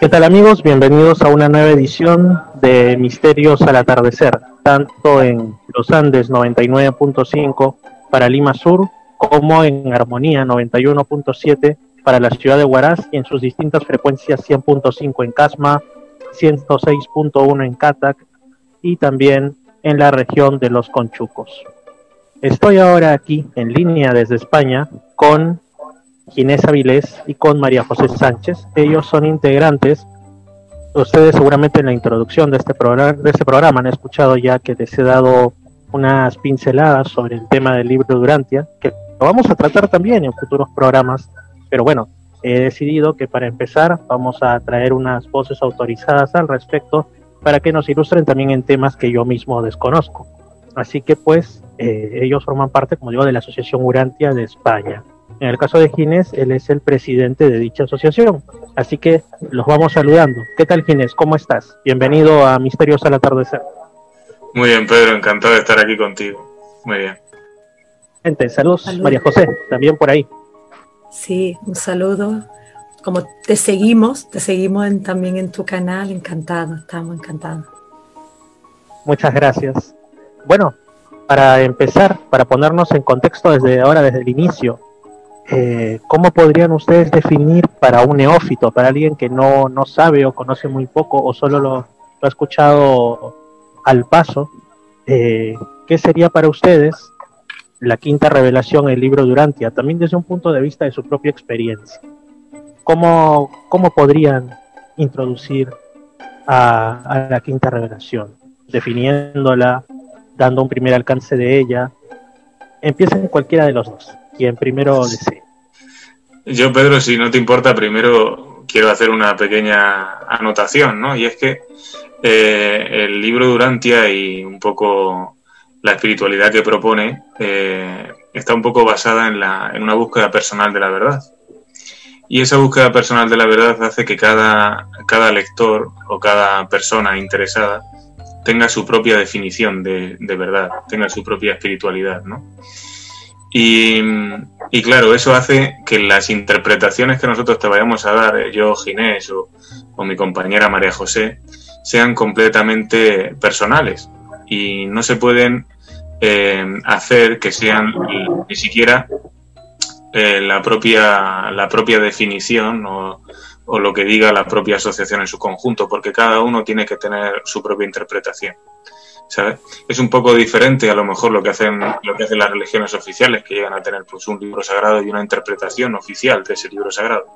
¿Qué tal amigos? Bienvenidos a una nueva edición de Misterios al Atardecer, tanto en los Andes 99.5 para Lima Sur como en Armonía 91.7 para la ciudad de Huaraz y en sus distintas frecuencias 100.5 en Casma, 106.1 en Catac y también en la región de los Conchucos. Estoy ahora aquí en línea desde España con Ginés Avilés y con María José Sánchez. Ellos son integrantes. Ustedes seguramente en la introducción de este programa, de este programa han escuchado ya que les he dado unas pinceladas sobre el tema del libro Durantia, que lo vamos a tratar también en futuros programas, pero bueno, he decidido que para empezar vamos a traer unas voces autorizadas al respecto para que nos ilustren también en temas que yo mismo desconozco. Así que pues eh, ellos forman parte, como digo, de la Asociación Urantia de España. En el caso de Ginés, él es el presidente de dicha asociación. Así que los vamos saludando. ¿Qué tal Ginés? ¿Cómo estás? Bienvenido a Misterios al Atardecer. Muy bien, Pedro, encantado de estar aquí contigo. Muy bien. Gente, saludos, María José, también por ahí. Sí, un saludo. Como te seguimos, te seguimos también en tu canal, encantado, estamos encantados. Muchas gracias. Bueno, para empezar, para ponernos en contexto desde ahora, desde el inicio, eh, ¿cómo podrían ustedes definir para un neófito, para alguien que no, no sabe o conoce muy poco o solo lo, ha escuchado al paso, eh, qué sería para ustedes la quinta revelación, el libro Durantia, también desde un punto de vista de su propia experiencia? ¿Cómo, cómo podrían introducir a, a la quinta revelación? Definiéndola, dando un primer alcance de ella. Empiecen cualquiera de los dos, quien primero desee. Yo, Pedro, si no te importa, primero quiero hacer una pequeña anotación, ¿no? Y es que eh, el libro Durantia y un poco la espiritualidad que propone eh, está un poco basada en, la, en una búsqueda personal de la verdad. Y esa búsqueda personal de la verdad hace que cada, cada lector o cada persona interesada tenga su propia definición de, verdad, tenga su propia espiritualidad, ¿no? Y, claro, eso hace que las interpretaciones que nosotros te vayamos a dar, yo, Ginés o, mi compañera María José, sean completamente personales y no se pueden eh, hacer que sean ni, siquiera eh, la, propia, la propia definición o lo que diga la propia asociación en su conjunto, porque cada uno tiene que tener su propia interpretación. ¿Sabes? Es un poco diferente a lo mejor lo que hacen lo que hacen las religiones oficiales que llegan a tener pues un libro sagrado y una interpretación oficial de ese libro sagrado.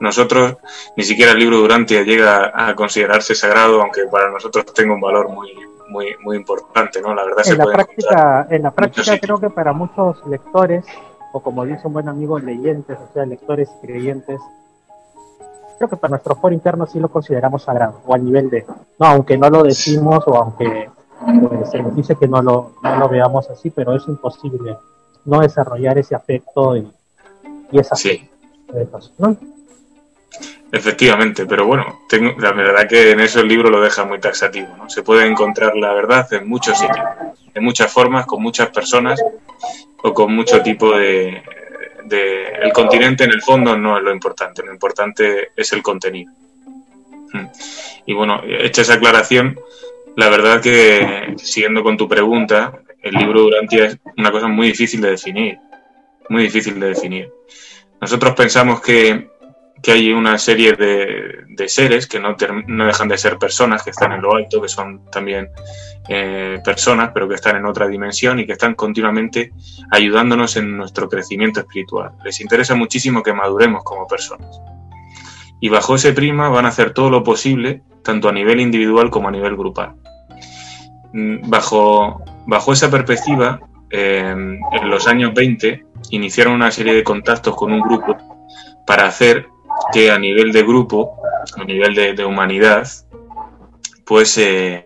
Nosotros ni siquiera el libro Durantia llega a considerarse sagrado, aunque para nosotros tenga un valor muy muy muy importante, ¿no? La verdad en la práctica en la práctica creo que para muchos lectores o como dice un buen amigo leyentes, o sea, lectores y creyentes creo que para nuestro foro interno sí lo consideramos sagrado, o a nivel de, no, aunque no lo decimos o aunque pues, se nos dice que no lo, no lo veamos así, pero es imposible no desarrollar ese afecto y, y esa sí. Efectivamente, pero bueno, tengo, la verdad que en eso el libro lo deja muy taxativo, ¿no? Se puede encontrar la verdad en muchos sitios, en muchas formas, con muchas personas o con mucho tipo de, el continente en el fondo no es lo importante, lo importante es el contenido. Hmm. Y bueno, hecha esa aclaración, la verdad que siguiendo con tu pregunta, el libro Durantia es una cosa muy difícil de definir, muy difícil de definir. Nosotros pensamos que, que hay una serie de, de seres que no, no, dejan de ser personas, que están en lo alto, que son también eh, personas, pero que están en otra dimensión y que están continuamente ayudándonos en nuestro crecimiento espiritual. Les interesa muchísimo que maduremos como personas. Y bajo ese prima van a hacer todo lo posible, tanto a nivel individual como a nivel grupal. Mm, bajo, bajo esa perspectiva, eh, en los años 20 iniciaron una serie de contactos con un grupo para hacer que a nivel de grupo, a nivel de, humanidad, pues eh,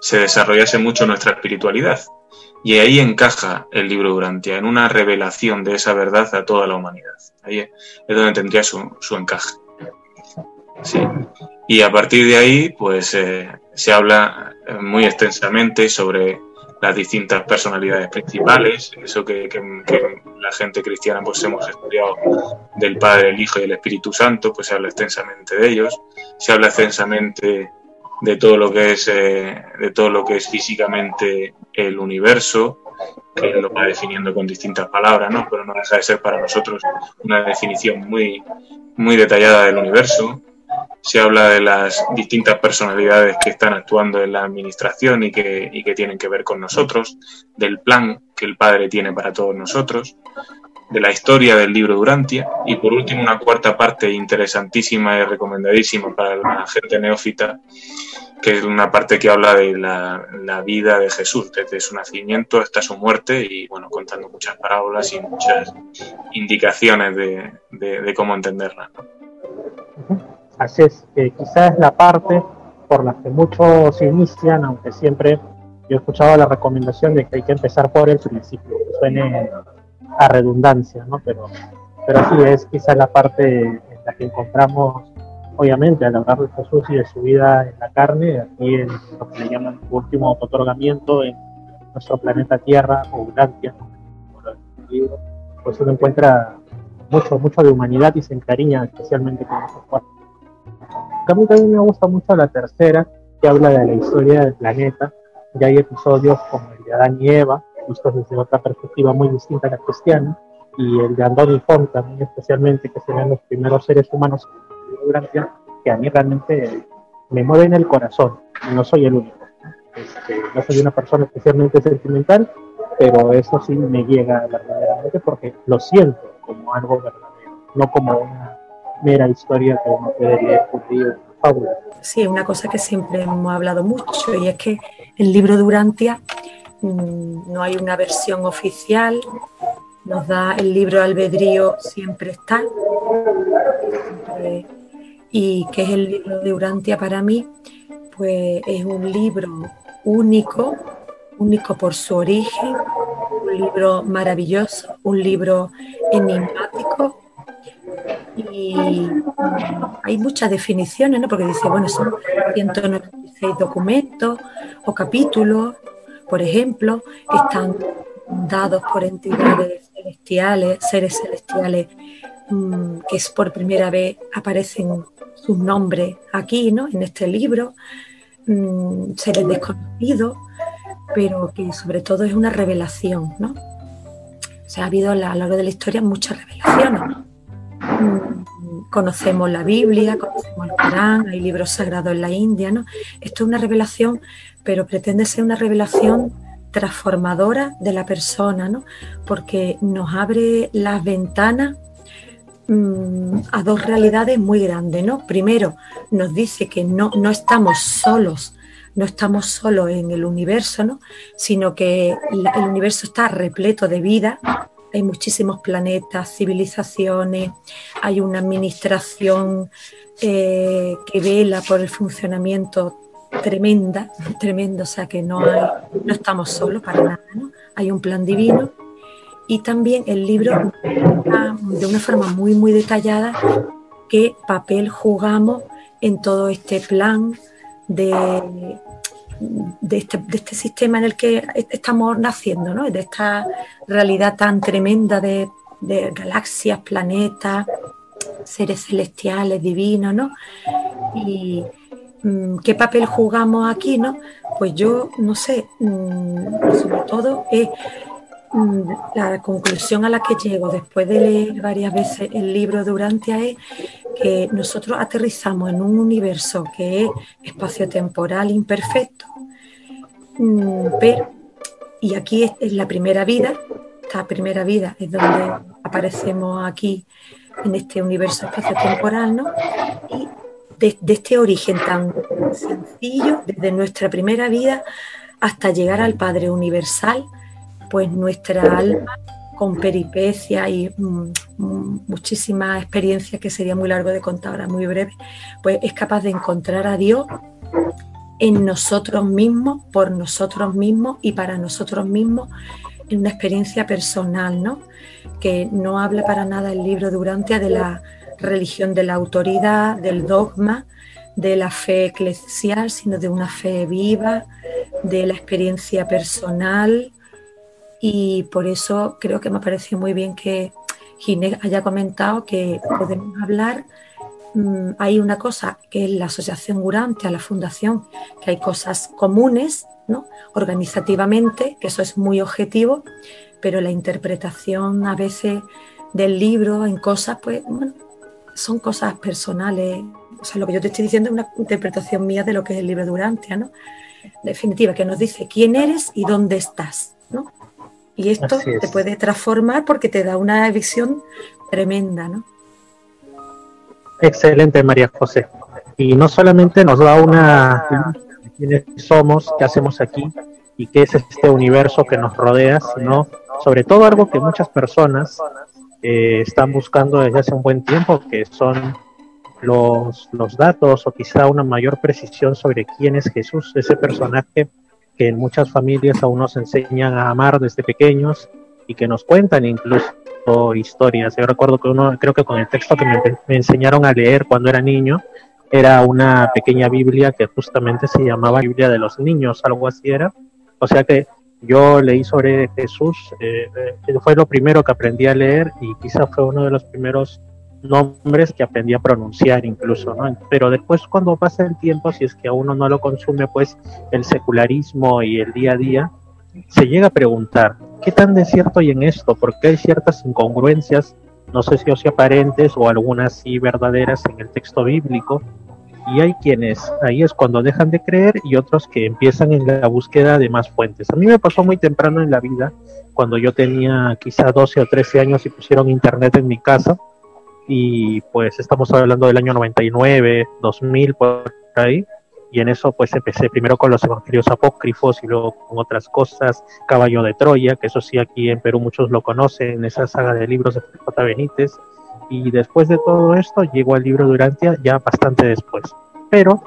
se desarrollase mucho nuestra espiritualidad. Y ahí encaja el libro Durantia, en una revelación de esa verdad a toda la humanidad. Ahí es donde tendría su, su encaje. Sí. Y a partir de ahí, pues eh, se habla eh, muy extensamente sobre las distintas personalidades principales, eso que, la gente cristiana pues hemos estudiado del Padre, el Hijo y el Espíritu Santo, pues se habla extensamente de ellos, se habla extensamente de todo lo que es eh, de todo lo que es físicamente el universo, que lo va definiendo con distintas palabras, ¿no? Pero no deja de ser para nosotros una definición muy, muy detallada del universo se habla de las distintas personalidades que están actuando en la administración y que, que tienen que ver con nosotros, del plan que el Padre tiene para todos nosotros, de la historia del libro Durantia y por último una cuarta parte interesantísima y recomendadísima para la gente neófita, que es una parte que habla de la, la, vida de Jesús, desde su nacimiento hasta su muerte y bueno, contando muchas parábolas y muchas indicaciones de, de cómo entenderla. Así quizás es la parte por la que muchos inician, aunque siempre yo he escuchado la recomendación de que hay que empezar por el principio, que suene a redundancia, ¿no? Pero, pero sí, es quizás la parte en la que encontramos, obviamente, al hablar de Jesús y de su vida en la carne, aquí en lo que le llaman último otorgamiento en nuestro planeta Tierra, o Urantia, pues uno encuentra mucho, mucho de humanidad y se encariña especialmente con esos cuatro mí también me gusta mucho la tercera, que habla de la historia del planeta. Ya hay episodios como el de Adán y Eva, vistos desde otra perspectiva muy distinta a la cristiana, y el de Andoni Font también especialmente, que serían los primeros seres humanos que a mí realmente me mueven el corazón, y no soy el único. Este, no soy una persona especialmente sentimental, pero eso sí me llega verdaderamente porque lo siento como algo verdadero, no como una mera historia que uno puede. Sí, una cosa que siempre hemos hablado mucho y es que el libro de Urantia mm, no hay una versión oficial, nos da el libro albedrío siempre está. y que es el libro de Urantia para mí, pues es un libro único, único por su origen, un libro maravilloso, un libro enigmático, y hay muchas definiciones, ¿no? Porque dice, bueno, son 196 documentos o capítulos, por ejemplo, están dados por entidades celestiales, seres celestiales, mm, que es por primera vez aparecen sus nombres aquí, ¿no? En este libro, mm, seres desconocidos, pero que sobre todo es una revelación, ¿no? O sea, ha habido a lo largo de la historia muchas revelaciones conocemos la Biblia, conocemos el Corán, hay libros sagrados en la India, ¿no? Esto es una revelación, pero pretende ser una revelación transformadora de la persona, ¿no? Porque nos abre las ventanas mm, a dos realidades muy grandes, ¿no? Primero, nos dice que no, no estamos solos, no estamos solos en el universo, ¿no? Sino que el universo está repleto de vida, hay muchísimos planetas, civilizaciones, hay una administración eh, que vela por el funcionamiento tremenda, tremendo, o sea que no, no estamos solos para nada, hay un plan divino y también el libro de una forma muy muy detallada qué papel jugamos en todo este plan de este, de este, sistema en el que estamos naciendo, ¿no? de esta realidad tan tremenda de, galaxias, planetas, seres celestiales, divinos, ¿no? Y mm, qué papel jugamos aquí, ¿no? Pues yo, no sé, mm, sobre todo es mm, la conclusión a la que llego después de leer varias veces el libro de Urantia es que nosotros aterrizamos en un universo que es espacio-temporal imperfecto, mm, pero, y aquí es, la primera vida, esta primera vida es donde aparecemos aquí en este universo espacio-temporal, ¿no? Y de, de este origen tan sencillo, desde nuestra primera vida hasta llegar al Padre Universal, pues nuestra alma con peripecia y mm, mm, muchísimas experiencias que sería muy largo de contar ahora, muy breve, pues es capaz de encontrar a Dios en nosotros mismos, por nosotros mismos y para nosotros mismos en una experiencia personal, ¿no? Que no habla para nada el libro de Urantia de la religión de la autoridad, del dogma, de la fe eclesial, sino de una fe viva, de la experiencia personal y por eso creo que me ha parecido muy bien que Ginés haya comentado que podemos hablar. Mm, hay una cosa que es la Asociación Gurante, a la Fundación, que hay cosas comunes, ¿no? organizativamente, que eso es muy objetivo, pero la interpretación a veces del libro en cosas, pues, bueno, son cosas personales. O sea, lo que yo te estoy diciendo es una interpretación mía de lo que es el libro de Urantia, ¿no? Definitiva, que nos dice quién eres y dónde estás, ¿no? Y esto te puede transformar porque te da una visión tremenda, ¿no? Excelente, María José. Y no solamente nos da una de quiénes somos, qué hacemos aquí y qué es este universo que nos rodea, sino sobre todo algo que muchas personas eh, están buscando desde hace un buen tiempo, que son los, los datos o quizá una mayor precisión sobre quién es Jesús, ese personaje que en muchas familias aún nos enseñan a amar desde pequeños y que nos cuentan incluso historias. Yo recuerdo que uno, creo que con el texto que me, enseñaron a leer cuando era niño, era una pequeña Biblia que justamente se llamaba Biblia de los niños, algo así era. O sea que yo leí sobre Jesús, eh, eh, fue lo primero que aprendí a leer y quizá fue uno de los primeros nombres que aprendí a pronunciar incluso, ¿no? Pero después cuando pasa el tiempo, si es que a uno no lo consume, pues el secularismo y el día a día, se llega a preguntar, ¿qué tan de cierto hay en esto? Porque hay ciertas incongruencias, no sé si o si aparentes o algunas sí verdaderas en el texto bíblico, y hay quienes ahí es cuando dejan de creer y otros que empiezan en la búsqueda de más fuentes. A mí me pasó muy temprano en la vida, cuando yo tenía quizá 12 o 13 años y pusieron internet en mi casa, y pues estamos hablando del año 99, 2000, por ahí, y en eso pues empecé primero con los evangelios apócrifos y luego con otras cosas, Caballo de Troya, que eso sí aquí en Perú muchos lo conocen, esa saga de libros de J. Benítez, y después de todo esto llegó al libro Durantia ya bastante después. Pero,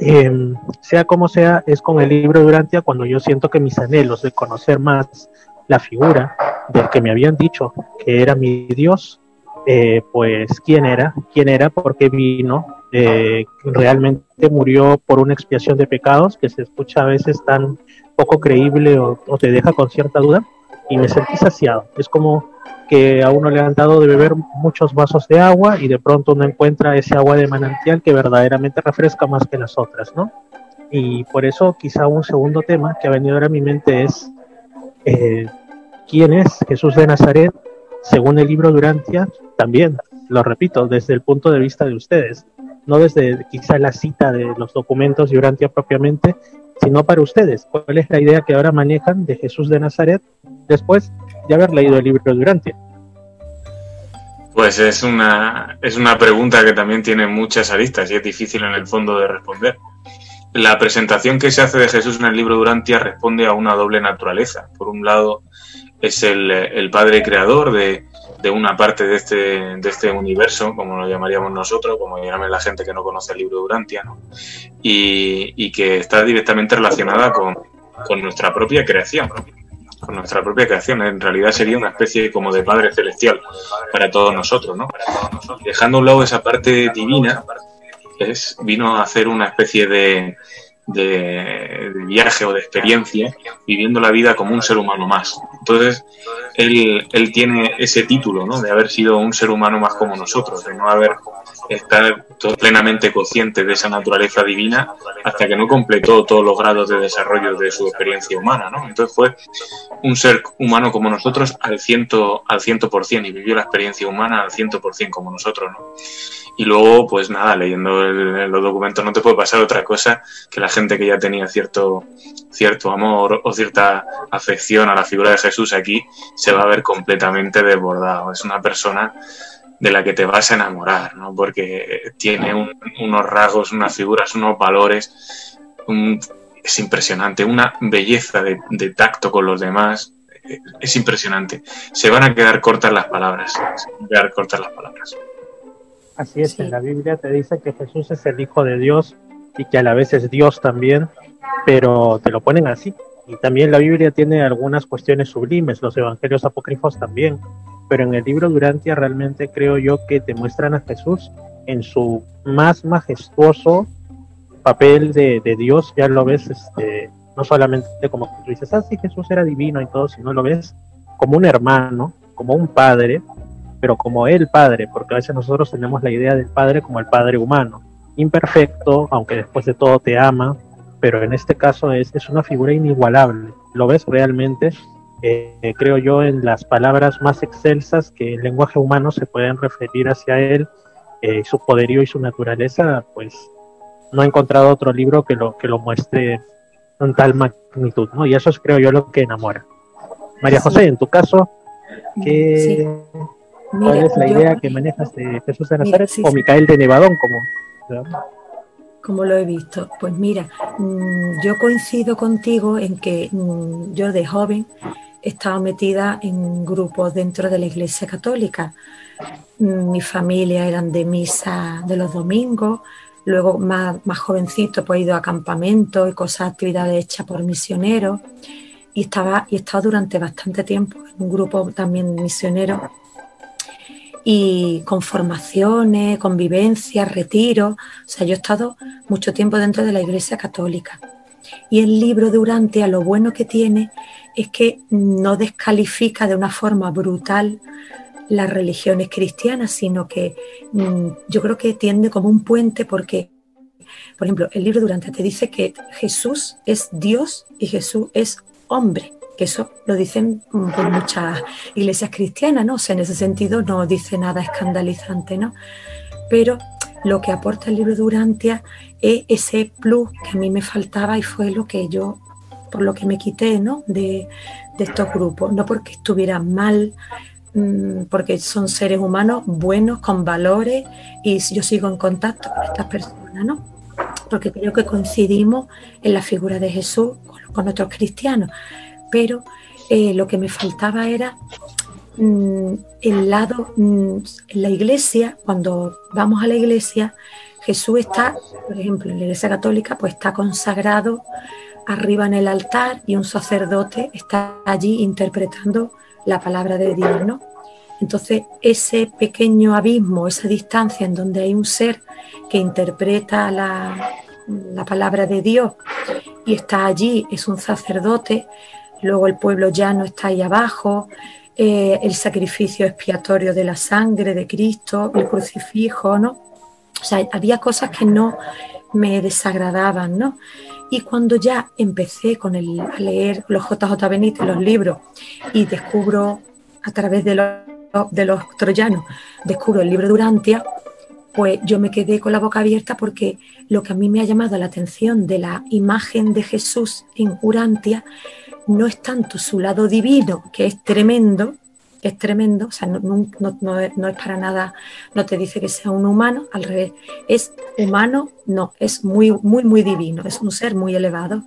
em, sea como sea, es con el libro Durantia cuando yo siento que mis anhelos de conocer más la figura del que me habían dicho que era mi Dios, eh, pues quién era, quién era, por qué vino, eh, realmente murió por una expiación de pecados que se escucha a veces tan poco creíble o, te deja con cierta duda y me sentí saciado. Es como que a uno le han dado de beber muchos vasos de agua y de pronto uno encuentra ese agua de manantial que verdaderamente refresca más que las otras, ¿no? Y por eso quizá un segundo tema que ha venido ahora a mi mente es eh, quién es Jesús de Nazaret según el libro Durantia, también, lo repito, desde el punto de vista de ustedes, no desde quizá la cita de los documentos de Durantia propiamente, sino para ustedes. ¿Cuál es la idea que ahora manejan de Jesús de Nazaret después de haber leído el libro Durantia? Pues es una, es una pregunta que también tiene muchas aristas y es difícil en el fondo de responder. La presentación que se hace de Jesús en el libro Durantia responde a una doble naturaleza. Por un lado, es el, el padre creador de, de, una parte de este, de este universo, como lo llamaríamos nosotros, como llame la gente que no conoce el libro ¿no? y, y, que está directamente relacionada con, con nuestra propia creación con nuestra propia creación. En realidad sería una especie como de Padre Celestial para todos nosotros, ¿no? Dejando a un lado esa parte divina, es, vino a hacer una especie de, de, viaje o de experiencia viviendo la vida como un ser humano más. Entonces, él, él tiene ese título, ¿no? De haber sido un ser humano más como nosotros, de no haber estar plenamente consciente de esa naturaleza divina hasta que no completó todos los grados de desarrollo de su experiencia humana, ¿no? Entonces fue un ser humano como nosotros al ciento, al ciento por cien y vivió la experiencia humana al ciento por cien como nosotros, ¿no? Y luego, pues nada, leyendo el, los documentos no te puede pasar otra cosa que la gente que ya tenía cierto, cierto amor o cierta afección a la figura de Jesús aquí se va a ver completamente desbordado. Es una persona de la que te vas a enamorar, ¿no? Porque tiene un, unos rasgos, unas figuras, unos valores, un, es impresionante, una belleza de, de, tacto con los demás, es impresionante. Se van a quedar cortas las palabras, se van a quedar cortas las palabras. Así es, sí. en la Biblia te dice que Jesús es el Hijo de Dios y que a la vez es Dios también, pero te lo ponen así. Y también la Biblia tiene algunas cuestiones sublimes, los evangelios apócrifos también, pero en el libro Durantia realmente creo yo que te muestran a Jesús en su más majestuoso papel de, Dios, ya lo ves este, no solamente como tú dices, ah, sí, Jesús era divino y todo, sino lo ves como un hermano, como un padre, pero como el padre, porque a veces nosotros tenemos la idea del padre como el padre humano, imperfecto, aunque después de todo te ama, pero en este caso es, es una figura inigualable. Lo ves realmente, eh, creo yo, en las palabras más excelsas que el lenguaje humano se pueden referir hacia él, eh, su poderío y su naturaleza, pues no he encontrado otro libro que lo, que lo muestre en tal magnitud, ¿no? Y eso es, creo yo, lo que enamora. María José, en tu caso, ¿qué, ¿cuál es la idea que manejas de Jesús de Nazaret o Micael de Nevadón, como, como lo he visto? Pues mira, mm, yo coincido contigo en que mm, yo de joven he estado metida en grupos dentro de la Iglesia Católica. Mi familia eran de misa de los domingos, Luego, más, más jovencito, pues he ido a campamentos y cosas, actividades hechas por misioneros. Y, estaba, y he estado durante bastante tiempo en un grupo también misionero y con formaciones, convivencias, retiros. O sea, yo he estado mucho tiempo dentro de la Iglesia Católica. Y el libro de a lo bueno que tiene es que no descalifica de una forma brutal las religiones cristianas, sino que mm, yo creo que tiende como un puente porque, por ejemplo, el libro Durante te dice que Jesús es Dios y Jesús es hombre, que eso lo dicen mm, por muchas iglesias cristianas, ¿no? O sea, en ese sentido no dice nada escandalizante, ¿no? Pero lo que aporta el libro Durantia es ese plus que a mí me faltaba y fue lo que yo, por lo que me quité, ¿no? De, estos grupos, no porque estuviera mal Mm, porque son seres humanos buenos, con valores, y yo sigo en contacto con estas personas, ¿no? Porque creo que coincidimos en la figura de Jesús con, otros cristianos, pero eh, lo que me faltaba era mm, el lado, mm, la iglesia, cuando vamos a la iglesia, Jesús está, por ejemplo, en la iglesia católica, pues está consagrado arriba en el altar y un sacerdote está allí interpretando la palabra de Dios, ¿no? Entonces, ese pequeño abismo, esa distancia en donde hay un ser que interpreta la, palabra de Dios y está allí, es un sacerdote, luego el pueblo llano está ahí abajo, eh, el sacrificio expiatorio de la sangre de Cristo, el crucifijo, ¿no? O sea, había cosas que no me desagradaban, ¿no? Y cuando ya empecé con el, a leer los JJ Benítez, los libros, y descubro a través de los, de los troyanos, descubro el libro de Urantia, pues yo me quedé con la boca abierta porque lo que a mí me ha llamado la atención de la imagen de Jesús en Urantia no es tanto su lado divino, que es tremendo, es tremendo, o sea, no, no, es, para nada, no te dice que sea un humano, al revés, es humano, no, es muy, muy, muy divino, es un ser muy elevado,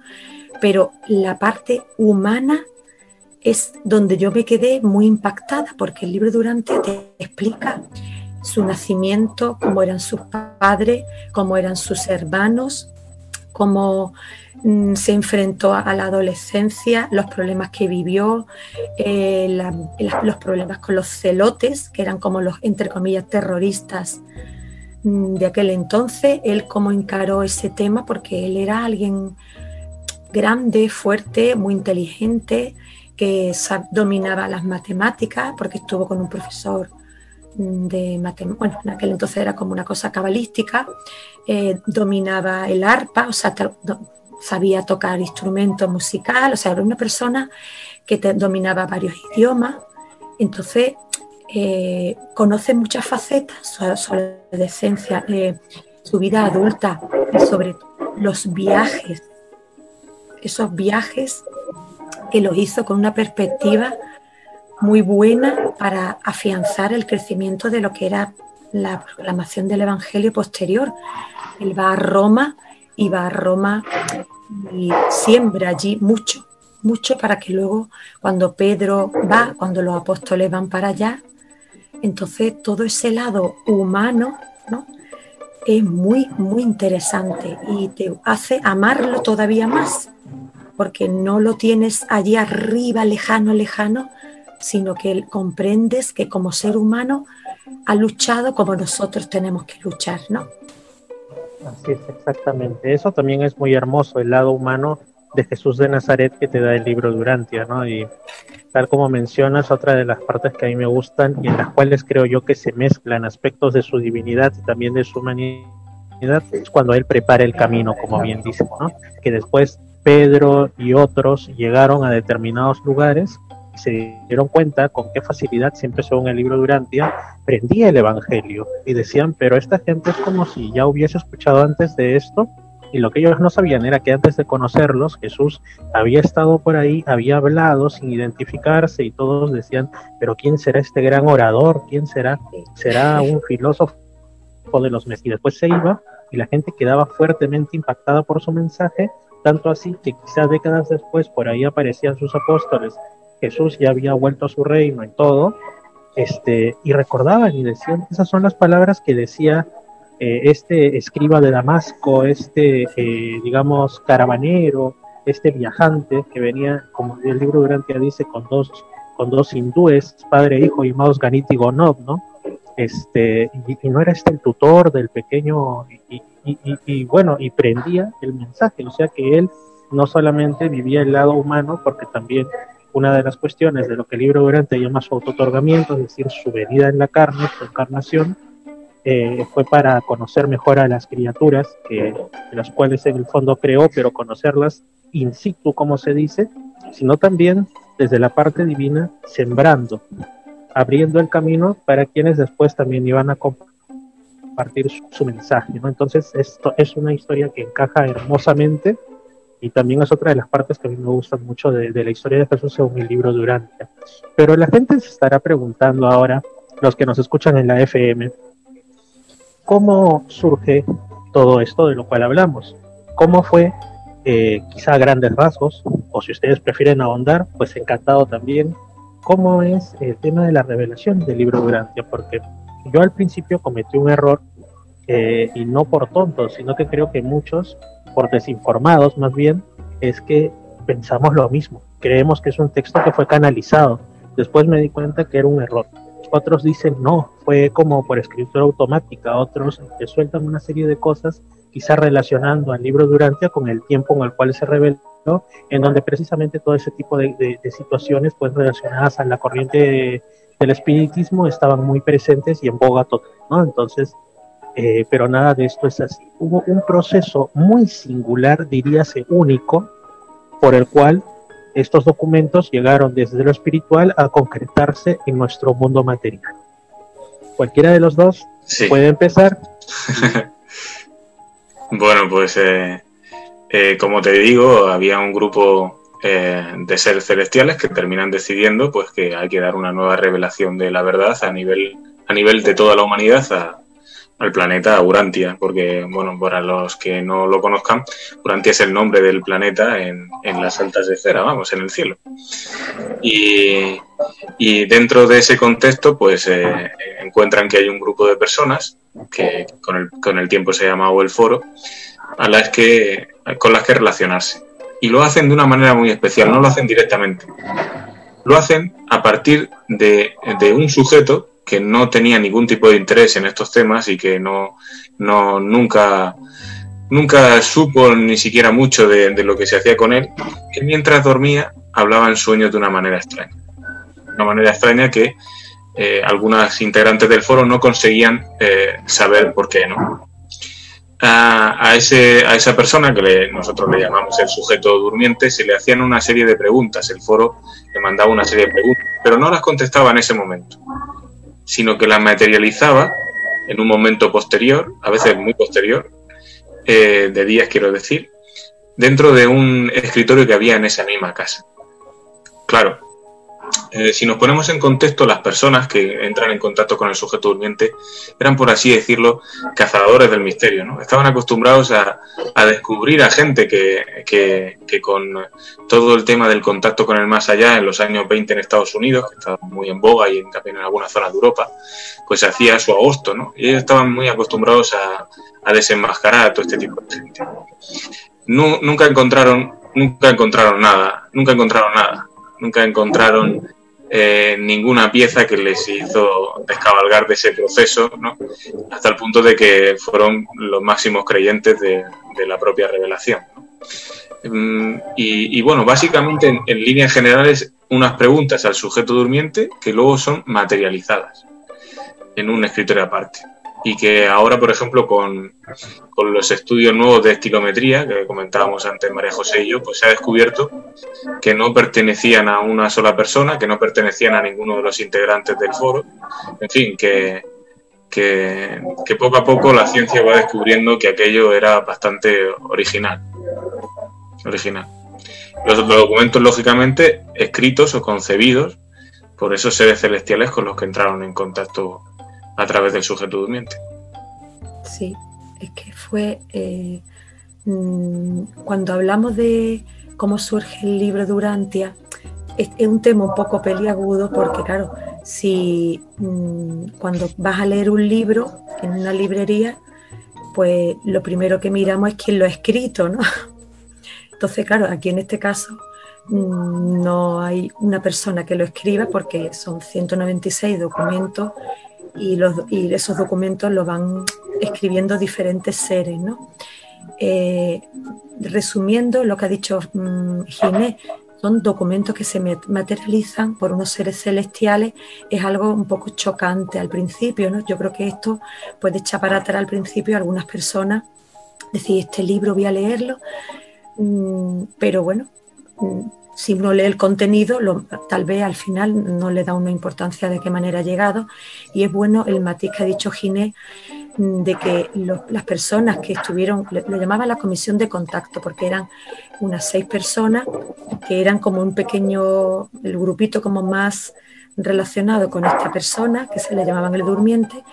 pero la parte humana es donde yo me quedé muy impactada, porque el libro Durante te explica su nacimiento, cómo eran sus padres, cómo eran sus hermanos, cómo Mm, se enfrentó a la adolescencia, los problemas que vivió, eh, los problemas con los celotes, que eran como los, entre comillas, terroristas mm, de aquel entonces, él cómo encaró ese tema, porque él era alguien grande, fuerte, muy inteligente, que dominaba las matemáticas, porque estuvo con un profesor de bueno, en aquel entonces era como una cosa cabalística, eh, dominaba el arpa, o sea, sabía tocar instrumento musical, o sea, era una persona que dominaba varios idiomas, entonces eh, conoce muchas facetas sobre, su adolescencia, eh, su vida adulta sobre los viajes, esos viajes que los hizo con una perspectiva muy buena para afianzar el crecimiento de lo que era la proclamación del Evangelio posterior. Él va a Roma y va a Roma y siembra allí mucho, mucho para que luego cuando Pedro va, cuando los apóstoles van para allá, entonces todo ese lado humano ¿no? es muy, muy interesante y te hace amarlo todavía más, porque no lo tienes allí arriba, lejano, lejano, sino que comprendes que como ser humano ha luchado como nosotros tenemos que luchar, ¿no? Así es, exactamente. Eso también es muy hermoso, el lado humano de Jesús de Nazaret que te da el libro Durantia, ¿no? Y tal como mencionas, otra de las partes que a mí me gustan y en las cuales creo yo que se mezclan aspectos de su divinidad y también de su humanidad es cuando él prepara el camino, como bien dice, ¿no? Que después Pedro y otros llegaron a determinados lugares se dieron cuenta con qué facilidad, siempre según el libro Durantia, prendía el Evangelio y decían, pero esta gente es como si ya hubiese escuchado antes de esto y lo que ellos no sabían era que antes de conocerlos, Jesús había estado por ahí, había hablado sin identificarse y todos decían, pero ¿quién será este gran orador? ¿Quién será? ¿Será un filósofo de los meses? Y después se iba y la gente quedaba fuertemente impactada por su mensaje, tanto así que quizás décadas después por ahí aparecían sus apóstoles, Jesús ya había vuelto a su reino y todo, este, y recordaban y decían, esas son las palabras que decía eh, este escriba de Damasco, este, eh, digamos, caravanero, este viajante que venía, como el libro durante dice, con dos, con dos hindúes, padre e hijo, llamados Ganit y Gonod, ¿no? Este, y, no era este el tutor del pequeño, y, bueno, y prendía el mensaje, o sea que él no solamente vivía el lado humano, porque también una de las cuestiones de lo que el libro durante llama su autotorgamiento, es decir, su venida en la carne, su encarnación, eh, fue para conocer mejor a las criaturas, que, las cuales en el fondo creó, pero conocerlas in situ, como se dice, sino también desde la parte divina, sembrando, abriendo el camino para quienes después también iban a compartir su, mensaje. ¿no? Entonces, esto es una historia que encaja hermosamente y también es otra de las partes que a mí me gustan mucho de, la historia de Jesús según el libro Durante. Pero la gente se estará preguntando ahora, los que nos escuchan en la FM, ¿Cómo surge todo esto de lo cual hablamos? ¿Cómo fue, eh, quizá a grandes rasgos, o si ustedes prefieren ahondar, pues encantado también, cómo es el tema de la revelación del libro Durantia? Porque yo al principio cometí un error, eh, y no por tontos, sino que creo que muchos, por desinformados más bien, es que pensamos lo mismo. Creemos que es un texto que fue canalizado. Después me di cuenta que era un error otros dicen no, fue como por escritura automática, otros que sueltan una serie de cosas, quizá relacionando al libro Durantia con el tiempo en el cual se reveló, en donde precisamente todo ese tipo de, situaciones pues relacionadas a la corriente del espiritismo estaban muy presentes y en boga total, ¿no? Entonces, eh, pero nada de esto es así. Hubo un proceso muy singular, diríase único, por el cual estos documentos llegaron desde lo espiritual a concretarse en nuestro mundo material. Cualquiera de los dos puede empezar. bueno, pues eh, eh, como te digo, había un grupo eh, de seres celestiales que terminan decidiendo pues que hay que dar una nueva revelación de la verdad a nivel a nivel de toda la humanidad a, al planeta Urantia, porque, bueno, para los que no lo conozcan, Urantia es el nombre del planeta en, en las altas cera, vamos, en el cielo. Y, y dentro de ese contexto, pues eh, encuentran que hay un grupo de personas, que con el, con el tiempo se llama el foro, a las que, con las que relacionarse. Y lo hacen de una manera muy especial, no lo hacen directamente. Lo hacen a partir de, de un sujeto que no tenía ningún tipo de interés en estos temas y que no, no nunca, nunca supo ni siquiera mucho de, lo que se hacía con él, que mientras dormía hablaba en sueños de una manera extraña. Una manera extraña que eh, algunas integrantes del foro no conseguían eh, saber por qué, ¿no? A, ese, a esa persona que nosotros le llamamos el sujeto durmiente se le hacían una serie de preguntas. El foro le mandaba una serie de preguntas, pero no las contestaba en ese momento sino que la materializaba en un momento posterior, a veces muy posterior, eh, de días quiero decir, dentro de un escritorio que había en esa misma casa. Claro, eh, si nos ponemos en contexto, las personas que entran en contacto con el sujeto durmiente eran, por así decirlo, cazadores del misterio. ¿no? Estaban acostumbrados a, descubrir a gente que, con todo el tema del contacto con el más allá en los años 20 en Estados Unidos, que estaba muy en boga y también en algunas zonas de Europa, pues hacía su agosto. ¿no? Y ellos estaban muy acostumbrados a, desenmascarar a todo este tipo de gente. nunca encontraron nunca encontraron nada, nunca encontraron nada nunca encontraron eh, ninguna pieza que les hizo descabalgar de ese proceso, ¿no? hasta el punto de que fueron los máximos creyentes de, la propia revelación. Mm, y, bueno, básicamente en, en líneas generales unas preguntas al sujeto durmiente que luego son materializadas en un escritorio aparte. Y que ahora, por ejemplo, con, con, los estudios nuevos de estilometría, que comentábamos antes María José y yo, pues se ha descubierto que no pertenecían a una sola persona, que no pertenecían a ninguno de los integrantes del foro. En fin, que, que, que poco a poco la ciencia va descubriendo que aquello era bastante original. Original. Los, documentos, lógicamente, escritos o concebidos por esos seres celestiales con los que entraron en contacto a través del sujeto durmiente. Sí, es que fue eh, mm, cuando hablamos de cómo surge el libro Durantia, es, un tema un poco peliagudo porque, claro, si mm, cuando vas a leer un libro en una librería, pues lo primero que miramos es quién lo ha escrito, ¿no? Entonces, claro, aquí en este caso mm, no hay una persona que lo escriba porque son 196 documentos y, esos documentos los van escribiendo diferentes seres. ¿no? Eh, resumiendo lo que ha dicho mm, Ginés, son documentos que se materializan por unos seres celestiales, es algo un poco chocante al principio, ¿no? Yo creo que esto puede echar al principio a algunas personas, decir, este libro voy a leerlo, Mm, pero bueno, mm, si uno lee el contenido, tal vez al final no le da una importancia de qué manera ha llegado. Y es bueno el matiz que ha dicho Ginés mm, de que las personas que estuvieron, lo llamaba la comisión de contacto, porque eran unas seis personas que eran como un pequeño, el grupito como más relacionado con esta persona, que se le llamaban el durmiente,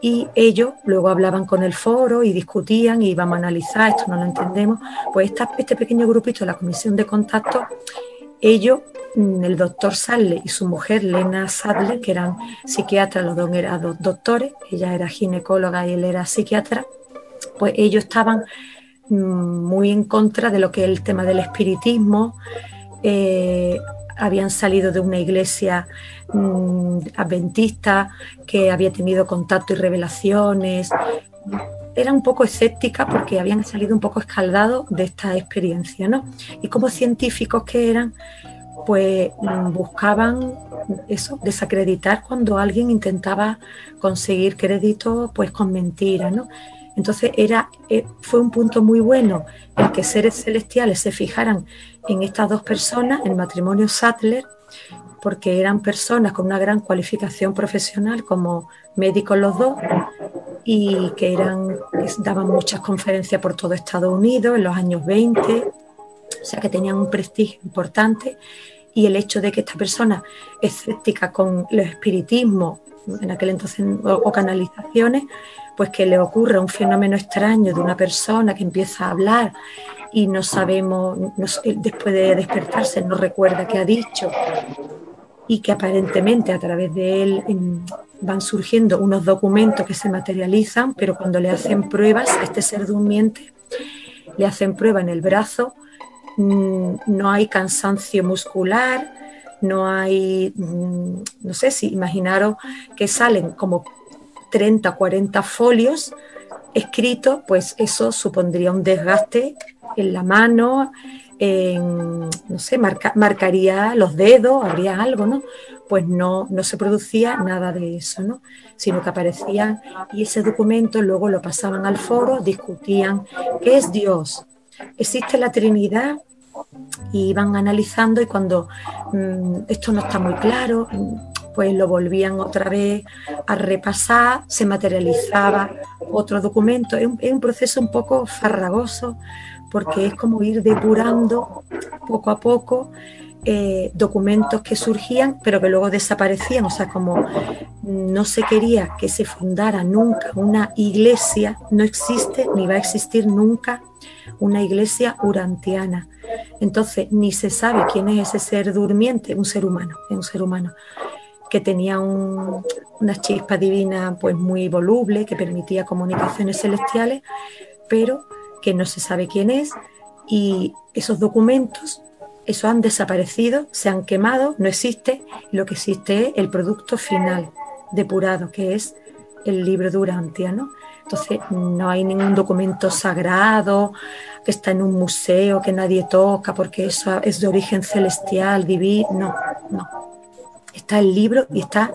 y ellos luego hablaban con el foro y discutían y íbamos a analizar, esto no lo entendemos, pues este pequeño grupito la comisión de contacto, ellos, mm, el doctor Sadler y su mujer Lena Sadler, que eran psiquiatras, los dos eran dos doctores, ella era ginecóloga y él era psiquiatra, pues ellos estaban mm, muy en contra de lo que es el tema del espiritismo, eh, habían salido de una iglesia mm, adventista que había tenido contacto y revelaciones. Era un poco escéptica porque habían salido un poco escaldados de esta experiencia, ¿no? Y como científicos que eran, pues mm, buscaban eso, desacreditar cuando alguien intentaba conseguir crédito pues con mentiras, ¿no? Entonces era, eh, fue un punto muy bueno el que seres celestiales se fijaran en estas dos personas, el matrimonio Sattler, porque eran personas con una gran cualificación profesional como médicos los dos y que eran daban muchas conferencias por todo Estados Unidos en los años 20, o sea que tenían un prestigio importante y el hecho de que esta persona escéptica con el espiritismo en aquel entonces o canalizaciones, pues que le ocurra un fenómeno extraño de una persona que empieza a hablar y no sabemos, después de despertarse no recuerda qué ha dicho. Y que aparentemente a través de él van surgiendo unos documentos que se materializan, pero cuando le hacen pruebas, este ser durmiente, le hacen prueba en el brazo, mm, no hay cansancio muscular, no hay, mm, no sé si imaginaros que salen como 30, 40 folios escritos, pues eso supondría un desgaste en la mano, no sé, marcaría los dedos, habría algo, ¿no? Pues no, no se producía nada de eso, ¿no? Sino que aparecían y ese documento luego lo pasaban al foro, discutían qué es Dios. ¿Existe la Trinidad? Y iban analizando y cuando mm, esto no está muy claro, pues lo volvían otra vez a repasar, se materializaba otro documento. Es un, proceso un poco farragoso porque es como ir depurando poco a poco eh, documentos que surgían pero que luego desaparecían, o sea, como no se quería que se fundara nunca una iglesia, no existe ni va a existir nunca una iglesia urantiana. Entonces, ni se sabe quién es ese ser durmiente, un ser humano, un ser humano que tenía una chispa divina pues muy voluble, que permitía comunicaciones celestiales, pero que no se sabe quién es y esos documentos, eso han desaparecido, se han quemado, no existe, lo que existe es el producto final depurado, que es el libro Durantia, ¿no? Entonces no hay ningún documento sagrado que está en un museo que nadie toca porque eso es de origen celestial, divino. No, no. Está el libro y está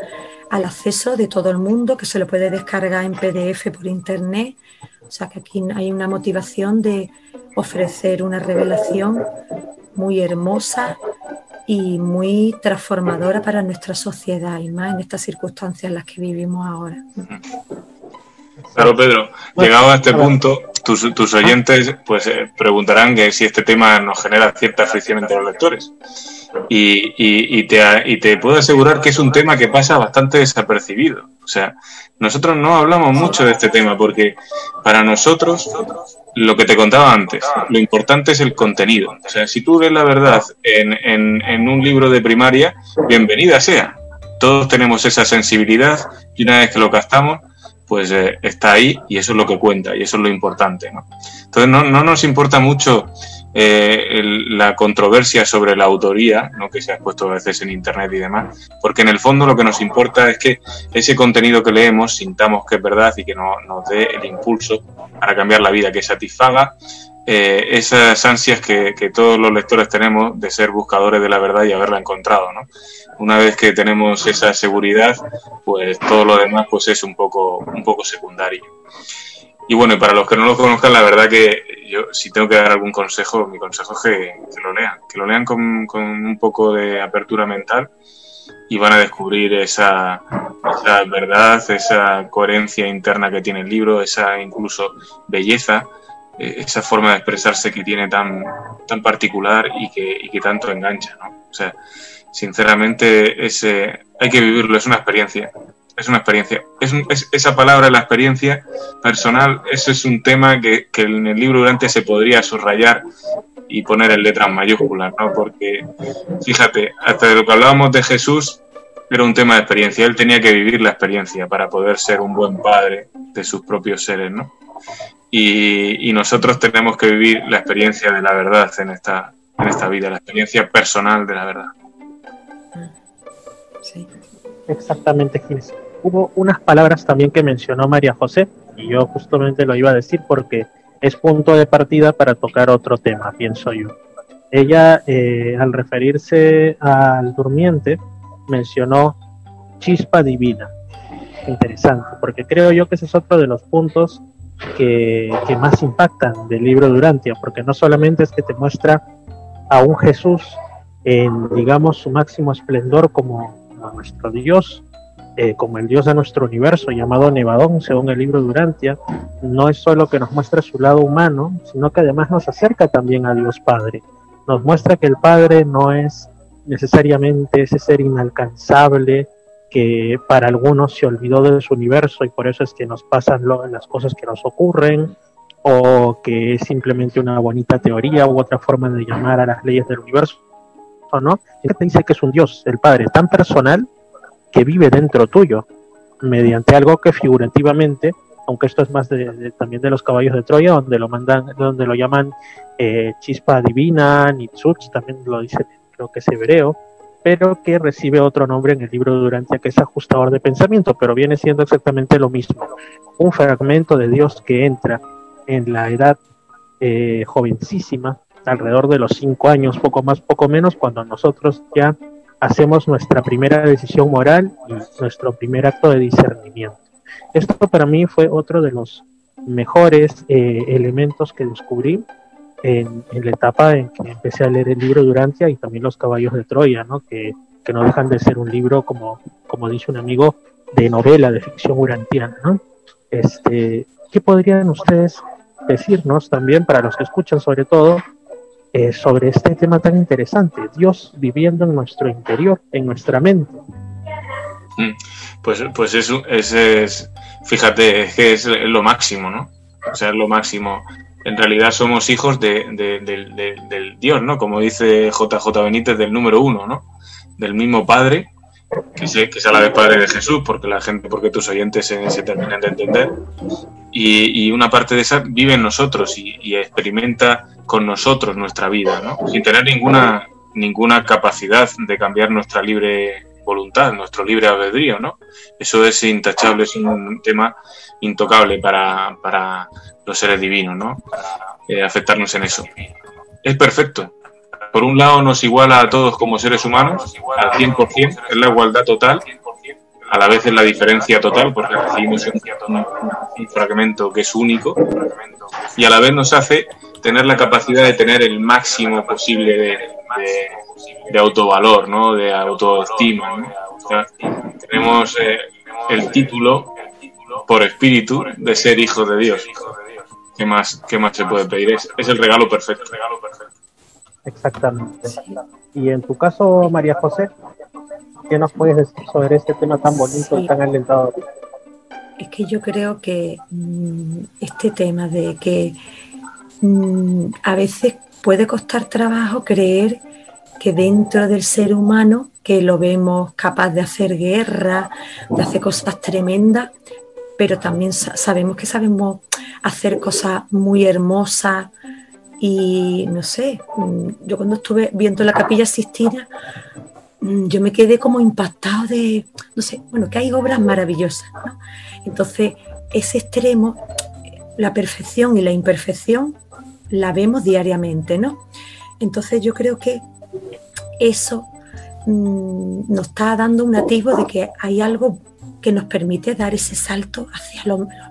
al acceso de todo el mundo que se lo puede descargar en PDF por internet. O sea que aquí hay una motivación de ofrecer una revelación muy hermosa y muy transformadora para nuestra sociedad y más en estas circunstancias en las que vivimos ahora. Claro, Pedro, llegado a este punto, tus, oyentes pues eh, preguntarán que si este tema nos genera cierta fricción entre los lectores. Y, te, puedo asegurar que es un tema que pasa bastante desapercibido. O sea, nosotros no hablamos mucho de este tema porque para nosotros, lo que te contaba antes, lo importante es el contenido. O sea, si tú ves la verdad en un libro de primaria, bienvenida sea. Todos tenemos esa sensibilidad y una vez que lo captamos, pues eh, está ahí y eso es lo que cuenta y eso es lo importante. ¿no? Entonces no, no, nos importa mucho eh, la controversia sobre la autoría, ¿no? que se ha puesto a veces en Internet y demás, porque en el fondo lo que nos importa es que ese contenido que leemos sintamos que es verdad y que no, nos dé el impulso para cambiar la vida, que satisfaga eh, esas ansias que, que, todos los lectores tenemos de ser buscadores de la verdad y haberla encontrado. ¿no? Una vez que tenemos esa seguridad, pues todo lo demás pues es un poco, un poco secundario. Y bueno, para los que no lo conozcan, la verdad que yo si tengo que dar algún consejo, mi consejo es que, lo lean, que lo lean con, con, un poco de apertura mental y van a descubrir esa, esa verdad, esa coherencia interna que tiene el libro, esa incluso belleza eh, esa forma de expresarse que tiene tan, tan particular y que, y que tanto engancha, ¿no? O sea, sinceramente ese, hay que vivirlo, es una experiencia, es una experiencia. Es, esa palabra, la experiencia personal, ese es un tema que, que, en el libro durante se podría subrayar y poner en letras mayúsculas, ¿no? Porque, fíjate, hasta de lo que hablábamos de Jesús, era un tema de experiencia. Él tenía que vivir la experiencia para poder ser un buen padre de sus propios seres, ¿no? y, nosotros tenemos que vivir la experiencia de la verdad en esta, en esta vida, la experiencia personal de la verdad. Exactamente, Gines. Hubo unas palabras también que mencionó María José, y yo justamente lo iba a decir porque es punto de partida para tocar otro tema, pienso yo. Ella, eh, al referirse al durmiente, mencionó chispa divina. Interesante, porque creo yo que ese es otro de los puntos que, más impactan del libro Durantia, porque no solamente es que te muestra a un Jesús en, digamos, su máximo esplendor como, nuestro Dios, eh, como el Dios de nuestro universo, llamado Nevadón, según el libro Durantia, no es solo que nos muestra su lado humano, sino que además nos acerca también a Dios Padre. Nos muestra que el Padre no es necesariamente ese ser inalcanzable, que para algunos se olvidó de su universo y por eso es que nos pasan las cosas que nos ocurren, o que es simplemente una bonita teoría u otra forma de llamar a las leyes del universo, ¿o ¿no? te dice que es un Dios, el Padre, tan personal que vive dentro tuyo, mediante algo que figurativamente, aunque esto es más de, también de los caballos de Troya, donde lo mandan, donde lo llaman eh, chispa divina, Nitsuts, también lo dice, creo que es hebreo, pero que recibe otro nombre en el libro Durantia, que es ajustador de pensamiento, pero viene siendo exactamente lo mismo. Un fragmento de Dios que entra en la edad eh, jovencísima, alrededor de los cinco años, poco más, poco menos, cuando nosotros ya hacemos nuestra primera decisión moral y nuestro primer acto de discernimiento. Esto para mí fue otro de los mejores eh, elementos que descubrí en, la etapa en que empecé a leer el libro Durantia y también Los Caballos de Troya, ¿no? Que, que no dejan de ser un libro, como, como dice un amigo, de novela, de ficción urantiana. ¿no? Este, ¿Qué podrían ustedes decirnos también, para los que escuchan sobre todo, eh, sobre este tema tan interesante, Dios viviendo en nuestro interior, en nuestra mente? Mm, pues, pues eso, ese es, fíjate, es que es lo máximo, ¿no? O sea, es lo máximo en realidad somos hijos de, del Dios, ¿no? Como dice JJ Benítez, del número uno, ¿no? Del mismo Padre, que, sé, que es a la vez Padre de Jesús, porque la gente, porque tus oyentes se, terminan de entender. Y, una parte de esa vive en nosotros y, experimenta con nosotros nuestra vida, ¿no? Sin tener ninguna, ninguna capacidad de cambiar nuestra libre voluntad, nuestro libre albedrío, ¿no? Eso es intachable, es un tema intocable para, para los seres divinos, ¿no? Eh, afectarnos en eso. Es perfecto. Por un lado nos iguala a todos como seres humanos, al 100%, es la igualdad total, a la vez es la diferencia total, porque recibimos un, fragmento que es único, y a la vez nos hace tener la capacidad de tener el máximo posible de, de, autovalor, ¿no? de autoestima. tenemos eh, el título por espíritu de ser hijos de Dios. ¿Qué más, qué más se puede pedir? Es, es el regalo perfecto. Exactamente. Y en tu caso, María José, ¿qué nos puedes decir sobre este tema tan bonito y tan alentador? Es que yo creo que mm, este tema de que Mm, a veces puede costar trabajo creer que dentro del ser humano, que lo vemos capaz de hacer guerra, de hacer cosas tremendas, pero también sabemos que sabemos hacer cosas muy hermosas y no sé, mm, yo cuando estuve viendo la capilla Sistina, yo me quedé como impactado de, no sé, bueno, que hay obras maravillosas. Entonces, ese extremo, la perfección y la imperfección, la vemos diariamente, ¿no? Entonces yo creo que eso mm, nos está dando un atisbo de que hay algo que nos permite dar ese salto hacia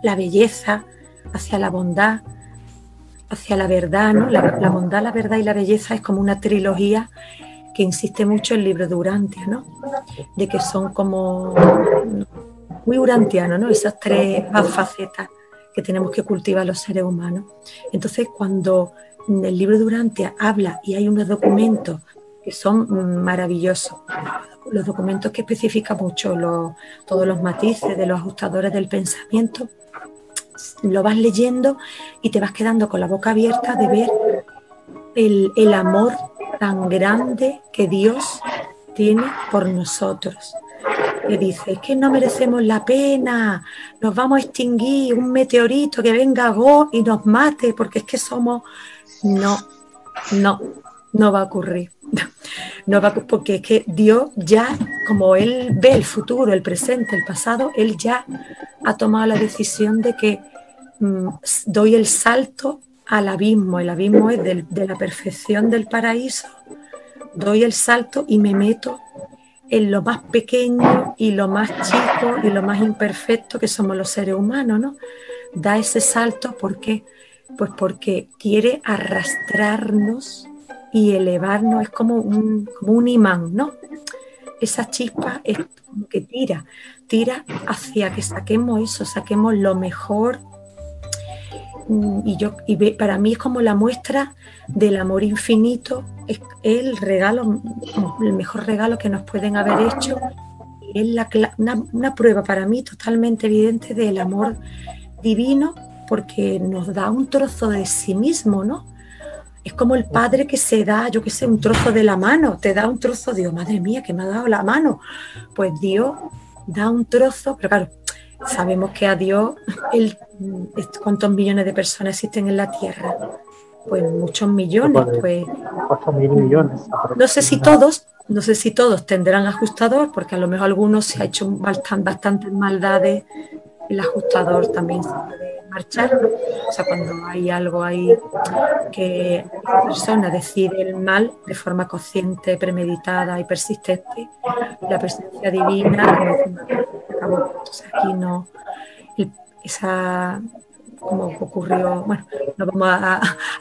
la belleza, hacia la bondad, hacia la verdad, ¿no? La, bondad, la verdad y la belleza es como una trilogía que insiste mucho el libro de Urantia, ¿no? De que son como muy urantianos, ¿no? Esas tres facetas que tenemos que cultivar los seres humanos. Entonces, cuando el libro de Urantia habla y hay unos documentos que son maravillosos, los documentos que especifican mucho todos los matices de los ajustadores del pensamiento, lo vas leyendo y te vas quedando con la boca abierta de ver el amor tan grande que Dios tiene por nosotros. Que dice, es que no merecemos la pena, nos vamos a extinguir, un meteorito que venga Go y nos mate, porque es que somos... No, no, no va a ocurrir. No va porque es que Dios ya, como Él ve el futuro, el presente, el pasado, Él ya ha tomado la decisión de que mm, doy el salto al abismo. El abismo es de la perfección del paraíso. Doy el salto y me meto en lo más pequeño y lo más chico y lo más imperfecto que somos los seres humanos, ¿no? Da ese salto porque, pues porque quiere arrastrarnos y elevarnos, es como un, como un imán, ¿no? Esa chispa es que tira, tira hacia que saquemos eso, saquemos lo mejor y yo y para mí es como la muestra del amor infinito, es el regalo, el mejor regalo que nos pueden haber hecho. Es la, una, una prueba para mí totalmente evidente del amor divino porque nos da un trozo de sí mismo, ¿no? Es como el padre que se da, yo que sé, un trozo de la mano, te da un trozo, Dios, madre mía, que me ha dado la mano. Pues Dios da un trozo, pero claro, Sabemos que a Dios, ¿cuántos millones de personas existen en la Tierra? Pues muchos millones, pues. millones. No sé si todos, no sé si todos tendrán ajustador, porque a lo mejor algunos se ha hecho bastantes maldades, el ajustador también se puede marchar. O sea, cuando hay algo ahí que la persona decide el mal de forma consciente, premeditada y persistente, la presencia divina aquí no, esa, como ocurrió, bueno, no vamos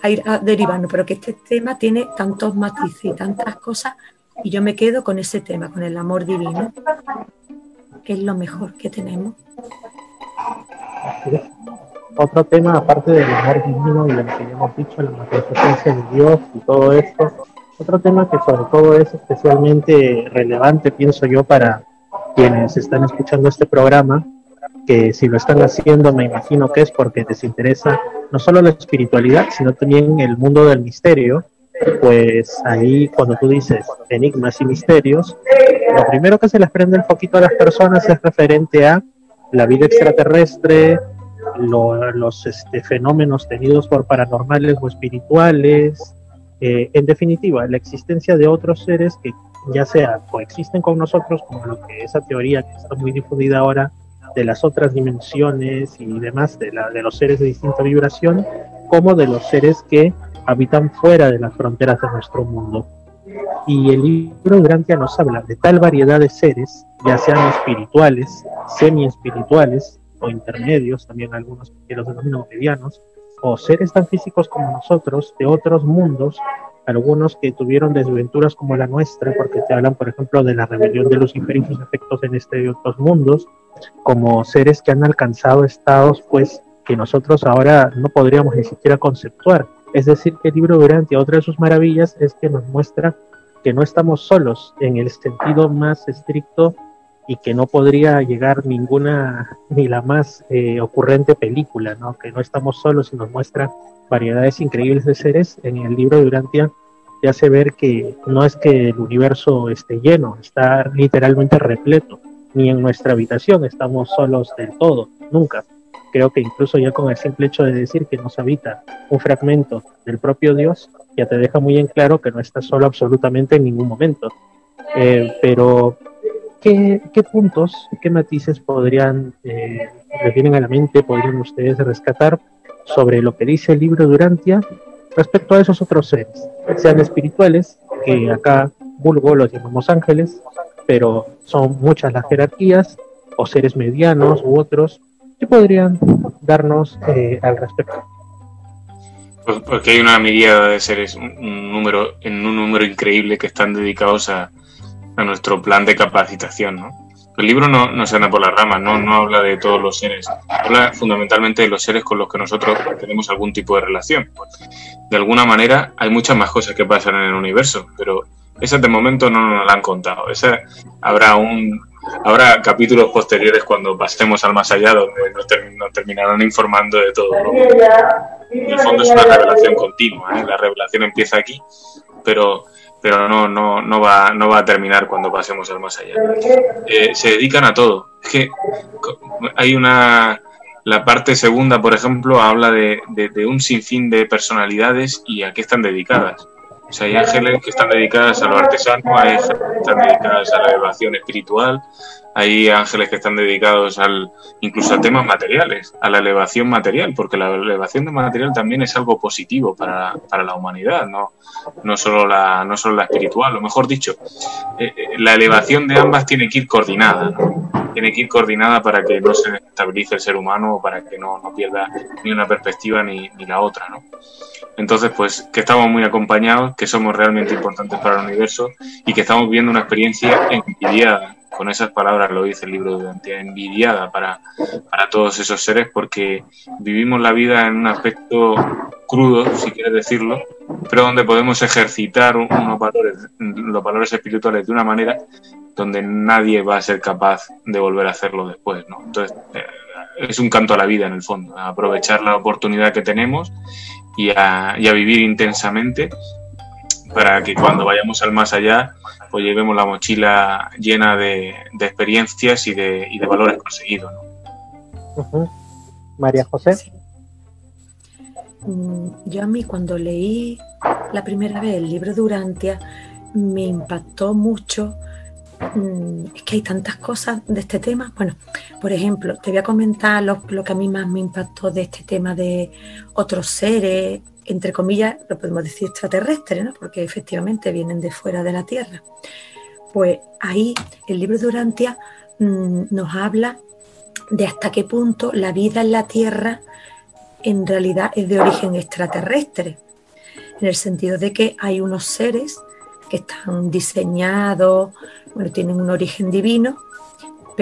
a, ir derivando, pero que este tema tiene tantos matices y tantas cosas, y yo me quedo con ese tema, con el amor divino, que es lo mejor que tenemos. Otro tema, aparte del amor divino y lo que ya hemos dicho, la presencia de Dios y todo esto, otro tema que sobre todo es especialmente relevante, pienso yo, para quienes están escuchando este programa, que si lo están haciendo me imagino que es porque les interesa no solo la espiritualidad, sino también el mundo del misterio, pues ahí cuando tú dices enigmas y misterios, lo primero que se les prende el foquito a las personas es referente a la vida extraterrestre, los este, fenómenos tenidos por paranormales o espirituales, eh, en definitiva, la existencia de otros seres que ya sea coexisten con nosotros, como lo que esa teoría que está muy difundida ahora de las otras dimensiones y demás de, la, de los seres de distinta vibración, como de los seres que habitan fuera de las fronteras de nuestro mundo. Y el libro de Grantia nos habla de tal variedad de seres, ya sean espirituales, semi-espirituales o intermedios, también algunos que los denominan medianos, o seres tan físicos como nosotros, de otros mundos, algunos que tuvieron desventuras como la nuestra, porque te hablan, por ejemplo, de la rebelión de Lucifer y sus efectos en este y otros mundos, como seres que han alcanzado estados, pues, que nosotros ahora no podríamos ni siquiera conceptuar. Es decir, que el libro Durante, otra de sus maravillas, es que nos muestra que no estamos solos en el sentido más estricto y que no podría llegar ninguna ni la más eh, ocurrente película, ¿no? que no estamos solos y nos muestra variedades increíbles de seres. En el libro de Durantia te hace ver que no es que el universo esté lleno, está literalmente repleto, ni en nuestra habitación estamos solos del todo, nunca. Creo que incluso ya con el simple hecho de decir que nos habita un fragmento del propio Dios, ya te deja muy en claro que no estás solo absolutamente en ningún momento. Eh, pero ¿Qué, puntos, qué matices podrían, eh, le vienen a la mente, podrían ustedes rescatar sobre lo que dice el libro Durantia respecto a esos otros seres, sean espirituales, que acá vulgo los llamamos ángeles, pero son muchas las jerarquías, o seres medianos u otros, ¿qué podrían darnos eh, al respecto? Pues porque hay una mirada de seres, un número, en un número increíble que están dedicados a, a nuestro plan de capacitación. ¿no? El libro no, no se anda por las ramas, ¿no? no habla de todos los seres, habla fundamentalmente de los seres con los que nosotros tenemos algún tipo de relación. De alguna manera hay muchas más cosas que pasan en el universo, pero esas de momento no nos las han contado. Esa, habrá un habrá capítulos posteriores cuando pasemos al más allá donde nos, terminarán informando de todo. En el fondo es una revelación continua, ¿eh? la revelación empieza aquí, pero pero no, no, no, va, no va a terminar cuando pasemos al más allá. Eh, se dedican a todo. Es que hay una... La parte segunda, por ejemplo, habla de, de, un sinfín de personalidades y a qué están dedicadas. O sea, hay ángeles que están dedicadas a lo artesano, hay ángeles que están dedicadas a la elevación espiritual, hay ángeles que están dedicados al incluso a temas materiales, a la elevación material, porque la elevación de material también es algo positivo para, para la humanidad, no, no, solo la, no solo la espiritual, o mejor dicho, eh, eh, la elevación de ambas tiene que ir coordinada, tiene que ir coordinada para que no se estabilice el ser humano o para que no, no pierda ni una perspectiva ni, ni la otra. ¿no? Entonces, pues que estamos muy acompañados, que somos realmente importantes para el universo y que estamos viviendo una experiencia envidiada con esas palabras lo dice el libro de Dante, envidiada para, para todos esos seres porque vivimos la vida en un aspecto crudo, si quieres decirlo, pero donde podemos ejercitar unos valores, los valores espirituales de una manera donde nadie va a ser capaz de volver a hacerlo después, ¿no? Entonces, eh, es un canto a la vida en el fondo, a aprovechar la oportunidad que tenemos y a, y a vivir intensamente para que cuando vayamos al más allá pues llevemos la mochila llena de, experiencias y de, y de, valores conseguidos. María José. Mm, yo a mí cuando leí la primera vez el libro de Urantia me impactó mucho. Mm, es que hay tantas cosas de este tema. Bueno, por ejemplo, te voy a comentar lo, lo que a mí más me impactó de este tema de otros seres, entre comillas, lo podemos decir extraterrestres, ¿no? porque efectivamente vienen de fuera de la Tierra. Pues ahí el libro de Urantia mm, nos habla de hasta qué punto la vida en la Tierra en realidad es de origen extraterrestre, en el sentido de que hay unos seres que están diseñados, bueno, tienen un origen divino,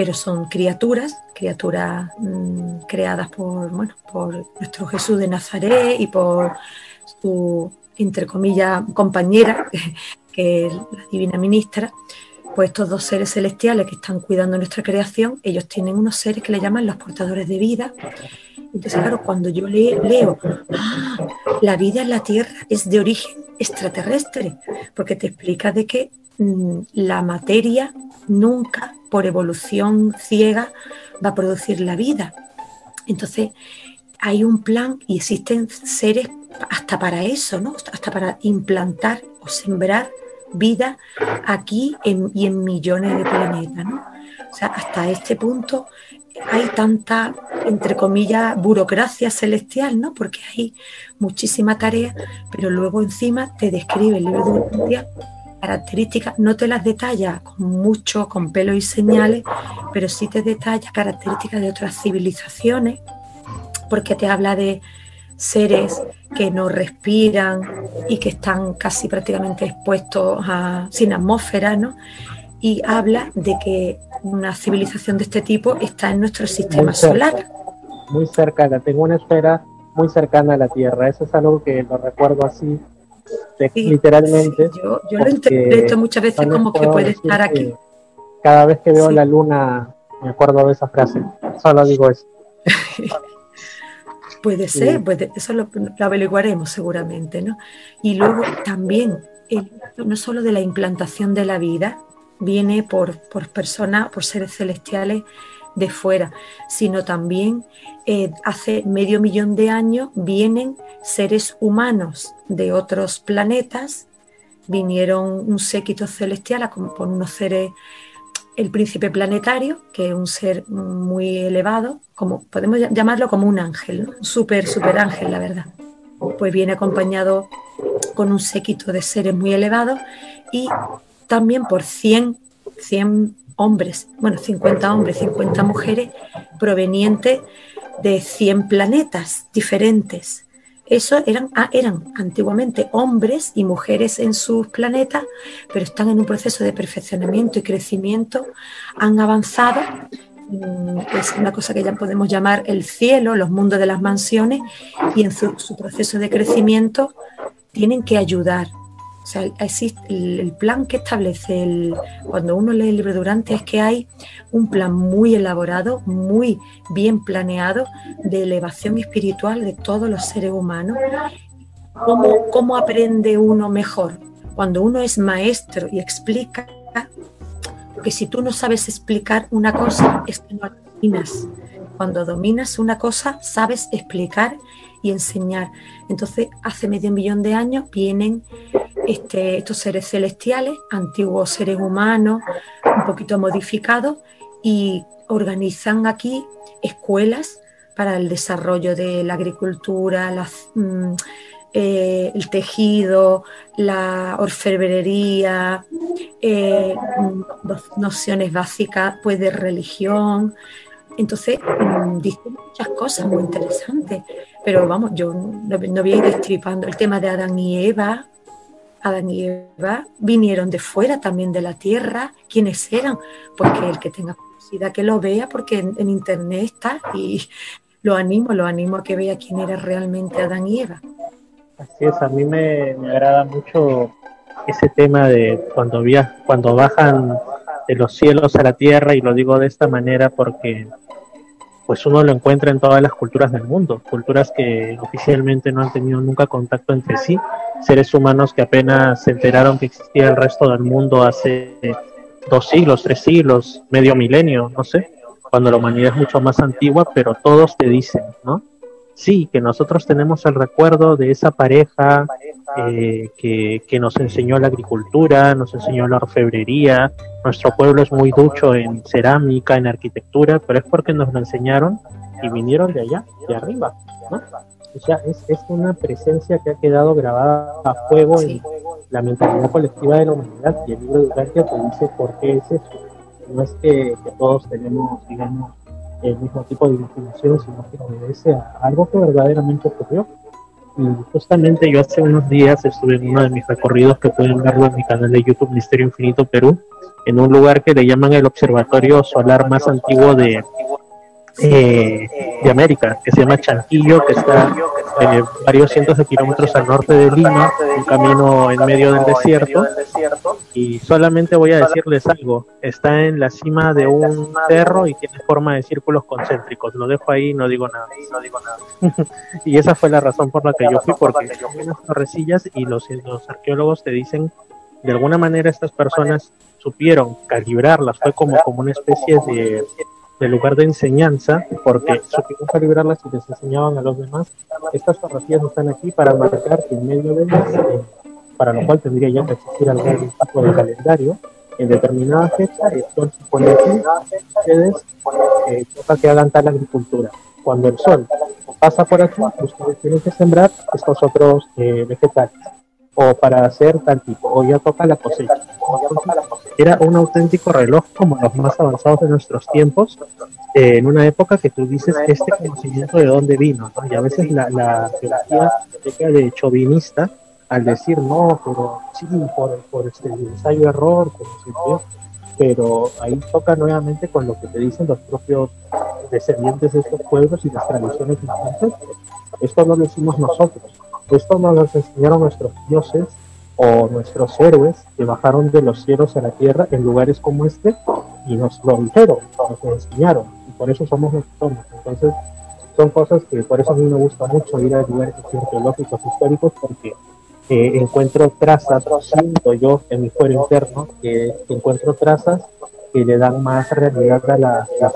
pero son criaturas, criaturas mm, creadas por, bueno, por nuestro Jesús de Nazaret y por su, entre comillas, compañera, que es la divina ministra, pues estos dos seres celestiales que están cuidando nuestra creación, ellos tienen unos seres que le llaman los portadores de vida. Entonces, claro, cuando yo leo, ah, la vida en la Tierra es de origen extraterrestre, porque te explica de que mm, la materia nunca, por evolución ciega, va a producir la vida. Entonces, hay un plan y existen seres hasta para eso, ¿no? Hasta para implantar o sembrar vida aquí y en millones de planetas. ¿no? O sea, hasta este punto hay tanta, entre comillas, burocracia celestial, ¿no? Porque hay muchísima tarea, pero luego encima te describe el libro de características, no te las detalla con mucho, con pelo y señales, pero sí te detalla características de otras civilizaciones, porque te habla de seres que no respiran y que están casi prácticamente expuestos a, sin atmósfera, ¿no? Y habla de que una civilización de este tipo está en nuestro sistema solar. Muy cercana, tengo una esfera muy cercana a la Tierra, eso es algo que lo recuerdo así, literalmente. yo, lo interpreto muchas veces como que puede estar aquí. Cada vez que veo la luna me acuerdo de esa frase, solo digo eso. Puede ser, eso lo, averiguaremos seguramente, ¿no? Y luego también, no solo de la implantación de la vida, viene por, por personas, por seres celestiales de fuera, sino también eh, hace medio millón de años vienen seres humanos de otros planetas, vinieron un séquito celestial con unos seres el príncipe planetario, que es un ser muy elevado, como podemos llamarlo como un ángel, un súper, súper ángel, la verdad. Pues viene acompañado con un séquito de seres muy elevados y también por 100, 100 hombres, bueno, 50 hombres, 50 mujeres provenientes de 100 planetas diferentes. Eso eran, ah, eran antiguamente hombres y mujeres en sus planetas, pero están en un proceso de perfeccionamiento y crecimiento, han avanzado. Mm, es una cosa que ya podemos llamar el cielo, los mundos de las mansiones, y en su, proceso de crecimiento tienen que ayudar sea, existe el, plan que establece el, cuando uno lee el libro Durante es que hay un plan muy elaborado, muy bien planeado de elevación espiritual de todos los seres humanos. ¿Cómo, cómo aprende uno mejor? Cuando uno es maestro y explica, porque si tú no sabes explicar una cosa, es que no dominas. Cuando dominas una cosa, sabes explicar y enseñar. Entonces, hace medio millón de años vienen este, estos seres celestiales, antiguos seres humanos, un poquito modificados, y organizan aquí escuelas para el desarrollo de la agricultura, mm, eh, el tejido, la orfebrería, eh, nociones básicas pues, de religión. Entonces, mm, dicen muchas cosas muy interesantes, pero vamos, yo no, no voy a ir destripando el tema de Adán y Eva, Adán y Eva vinieron de fuera también de la tierra. ¿Quiénes eran? Pues que el que tenga curiosidad que lo vea, porque en, internet está y lo animo, lo animo a que vea quién era realmente Adán y Eva. Así es, a mí me, agrada mucho ese tema de cuando, via cuando bajan de los cielos a la tierra, y lo digo de esta manera porque pues uno lo encuentra en todas las culturas del mundo, culturas que oficialmente no han tenido nunca contacto entre sí, seres humanos que apenas se enteraron que existía el resto del mundo hace dos siglos, tres siglos, medio milenio, no sé, cuando la humanidad es mucho más antigua, pero todos te dicen, ¿no? Sí, que nosotros tenemos el recuerdo de esa pareja eh, que, que, nos enseñó la agricultura, nos enseñó la orfebrería, nuestro pueblo es muy ducho en cerámica, en arquitectura, pero es porque nos lo enseñaron y vinieron de allá, de arriba, ¿no? O sea, es, es una presencia que ha quedado grabada a fuego en la mentalidad colectiva de la humanidad y el libro de Urantia te dice por qué es eso. No es que, todos tenemos, digamos, el mismo tipo de imaginación, sino que obedece a algo que verdaderamente ocurrió. Justamente yo hace unos días estuve en uno de mis recorridos que pueden verlo en mi canal de YouTube Misterio Infinito Perú, en un lugar que le llaman el Observatorio Solar más antiguo de, eh, de América, que se llama Chanquillo, que está varios cientos de kilómetros al norte de Lima, un camino en medio del desierto. Y solamente voy a decirles algo, está en la cima de un cerro y tiene forma de círculos concéntricos. Lo dejo ahí, no digo nada. y esa fue la razón por la que yo fui, porque hay unas torrecillas y los, los arqueólogos te dicen, de alguna manera estas personas supieron calibrarlas, fue como, como una especie de de lugar de enseñanza, porque supieron calibrarlas y les enseñaban a los demás. Estas fotografías están aquí para marcar que medio de ellas eh, para lo cual tendría ya que existir algún tipo de calendario, en determinada fecha el sol se pone aquí, ustedes eh, toca que hagan tal agricultura. Cuando el sol pasa por aquí, ustedes tienen que sembrar estos otros eh, vegetales o para hacer tal tipo, o ya toca la cosecha. Era un auténtico reloj como los más avanzados de nuestros tiempos, eh, en una época que tú dices este conocimiento de dónde vino, y a veces la, la teología de chauvinista, al decir no, pero sí, por, por este ensayo error, pero, ahí toca nuevamente con lo que te dicen los propios descendientes de estos pueblos y las tradiciones Esto no lo hicimos nosotros, esto nos lo enseñaron nuestros dioses o nuestros héroes que bajaron de los cielos a la tierra en lugares como este y nos lo dijeron, nos lo enseñaron y por eso somos los que somos. Entonces son cosas que por eso a mí me gusta mucho ir a lugares arqueológicos históricos porque eh, encuentro trazas, siento yo en mi fuero interno, que, encuentro trazas que le dan más realidad a la, la,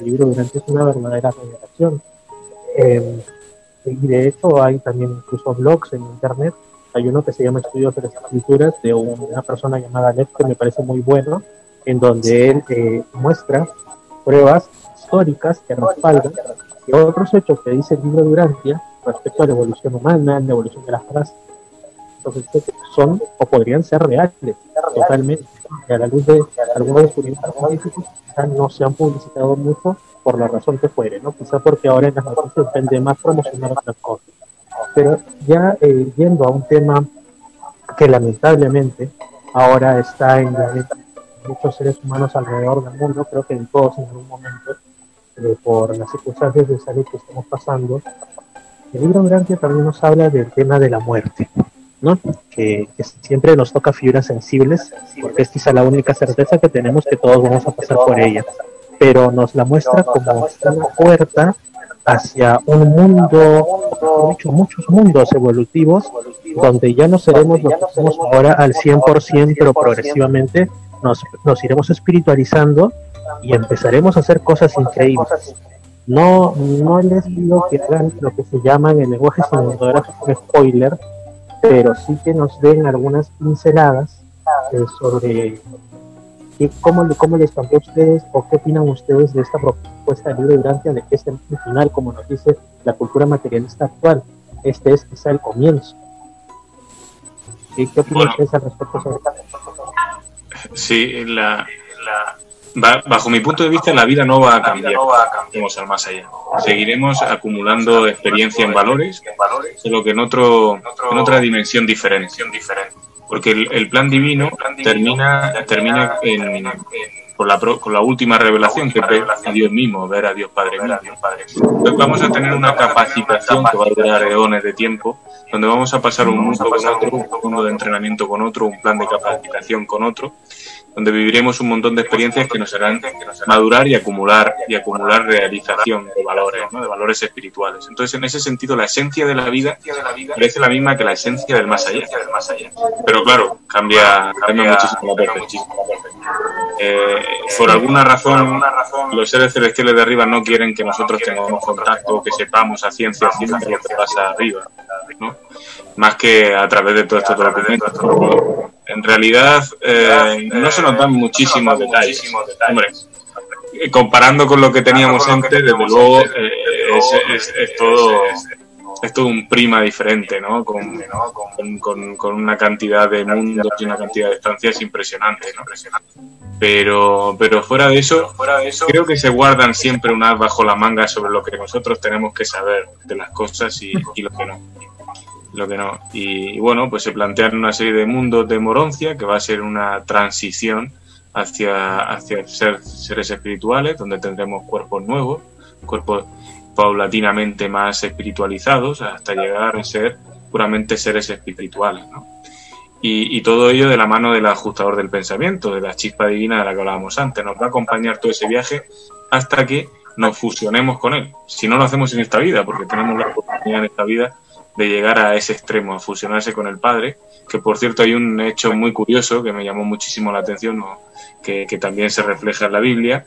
El libro durante es una verdadera revelación. Eh, y de hecho hay también incluso blogs en internet. Hay uno que se llama Estudios de las Escrituras de una persona llamada Ned que me parece muy bueno, en donde él eh, muestra pruebas históricas que respaldan que otros hechos que dice el libro de Durantia respecto a la evolución humana, la evolución de las razas, son o podrían ser reales, totalmente. Y a la luz de algunos descubrimientos científicos, no se han publicitado mucho por la razón que fuere, ¿no? Quizá porque ahora en las noticias depende más promocionar otras cosas. Pero ya eh, yendo a un tema que lamentablemente ahora está en la de muchos seres humanos alrededor del mundo, creo que en todos en algún momento, eh, por las circunstancias de salud que estamos pasando, el libro Durante también nos habla del tema de la muerte, ¿no? Que, que, siempre nos toca fibras sensibles, porque es quizá la única certeza que tenemos que todos vamos a pasar por ella pero nos la muestra como una puerta hacia un mundo, muchos, muchos mundos evolutivos, donde ya no seremos lo que somos ahora al 100%, pero progresivamente nos, nos iremos espiritualizando y empezaremos a hacer cosas increíbles. No, no les digo que hagan lo que se llama en el lenguaje cinematográfico spoiler, pero sí que nos den algunas pinceladas eh, sobre ¿Cómo, ¿Cómo les cambió a ustedes o qué opinan ustedes de esta propuesta de libre Durantia de que este final, como nos dice la cultura materialista actual, este es quizá el comienzo? ¿Qué, opinan ustedes al respecto sobre esto? Sí, la, bajo mi punto de vista, la vida no va a cambiar. Vamos al más allá. Seguiremos acumulando experiencia en valores, solo que en, otro, en otra dimensión diferente porque el, plan divino termina, termina en, con, la, con la última revelación, que es a Dios mismo, ver a Dios Padre. Entonces vamos a tener una capacitación que va a durar eones de tiempo, donde vamos a pasar un mundo con otro, un mundo de entrenamiento con otro, un plan de capacitación con otro, donde viviremos un montón de experiencias que nos harán madurar y acumular y acumular realización de valores, ¿no? de valores espirituales. Entonces, en ese sentido, la esencia de la vida parece la misma que la esencia del más allá. Pero claro, cambia, cambia muchísimo la. Eh, por alguna razón, los seres celestiales de arriba no quieren que nosotros tengamos contacto, que sepamos a ciencia cierta lo que pasa arriba, ¿no? Más que a través de todo esto que En realidad, eh, no se nos dan muchísimos detalles. Hombre, comparando con lo que teníamos antes, desde luego eh, es, es, todo es todo un prima diferente, ¿no? Con, con, con, una cantidad de mundos y una cantidad de estancias impresionantes, ¿no? Pero, pero fuera de eso, creo que se guardan siempre unas bajo la manga sobre lo que nosotros tenemos que saber de las cosas y, y lo que no lo que no. Y, bueno, pues se plantean una serie de mundos de Moroncia, que va a ser una transición hacia, hacia ser seres espirituales, donde tendremos cuerpos nuevos, cuerpos paulatinamente más espiritualizados, hasta llegar a ser puramente seres espirituales, ¿no? Y, y, todo ello de la mano del ajustador del pensamiento, de la chispa divina de la que hablábamos antes. Nos va a acompañar todo ese viaje hasta que nos fusionemos con él. Si no lo hacemos en esta vida, porque tenemos la oportunidad en esta vida de llegar a ese extremo, a fusionarse con el Padre, que por cierto hay un hecho muy curioso que me llamó muchísimo la atención, que, también se refleja en la Biblia,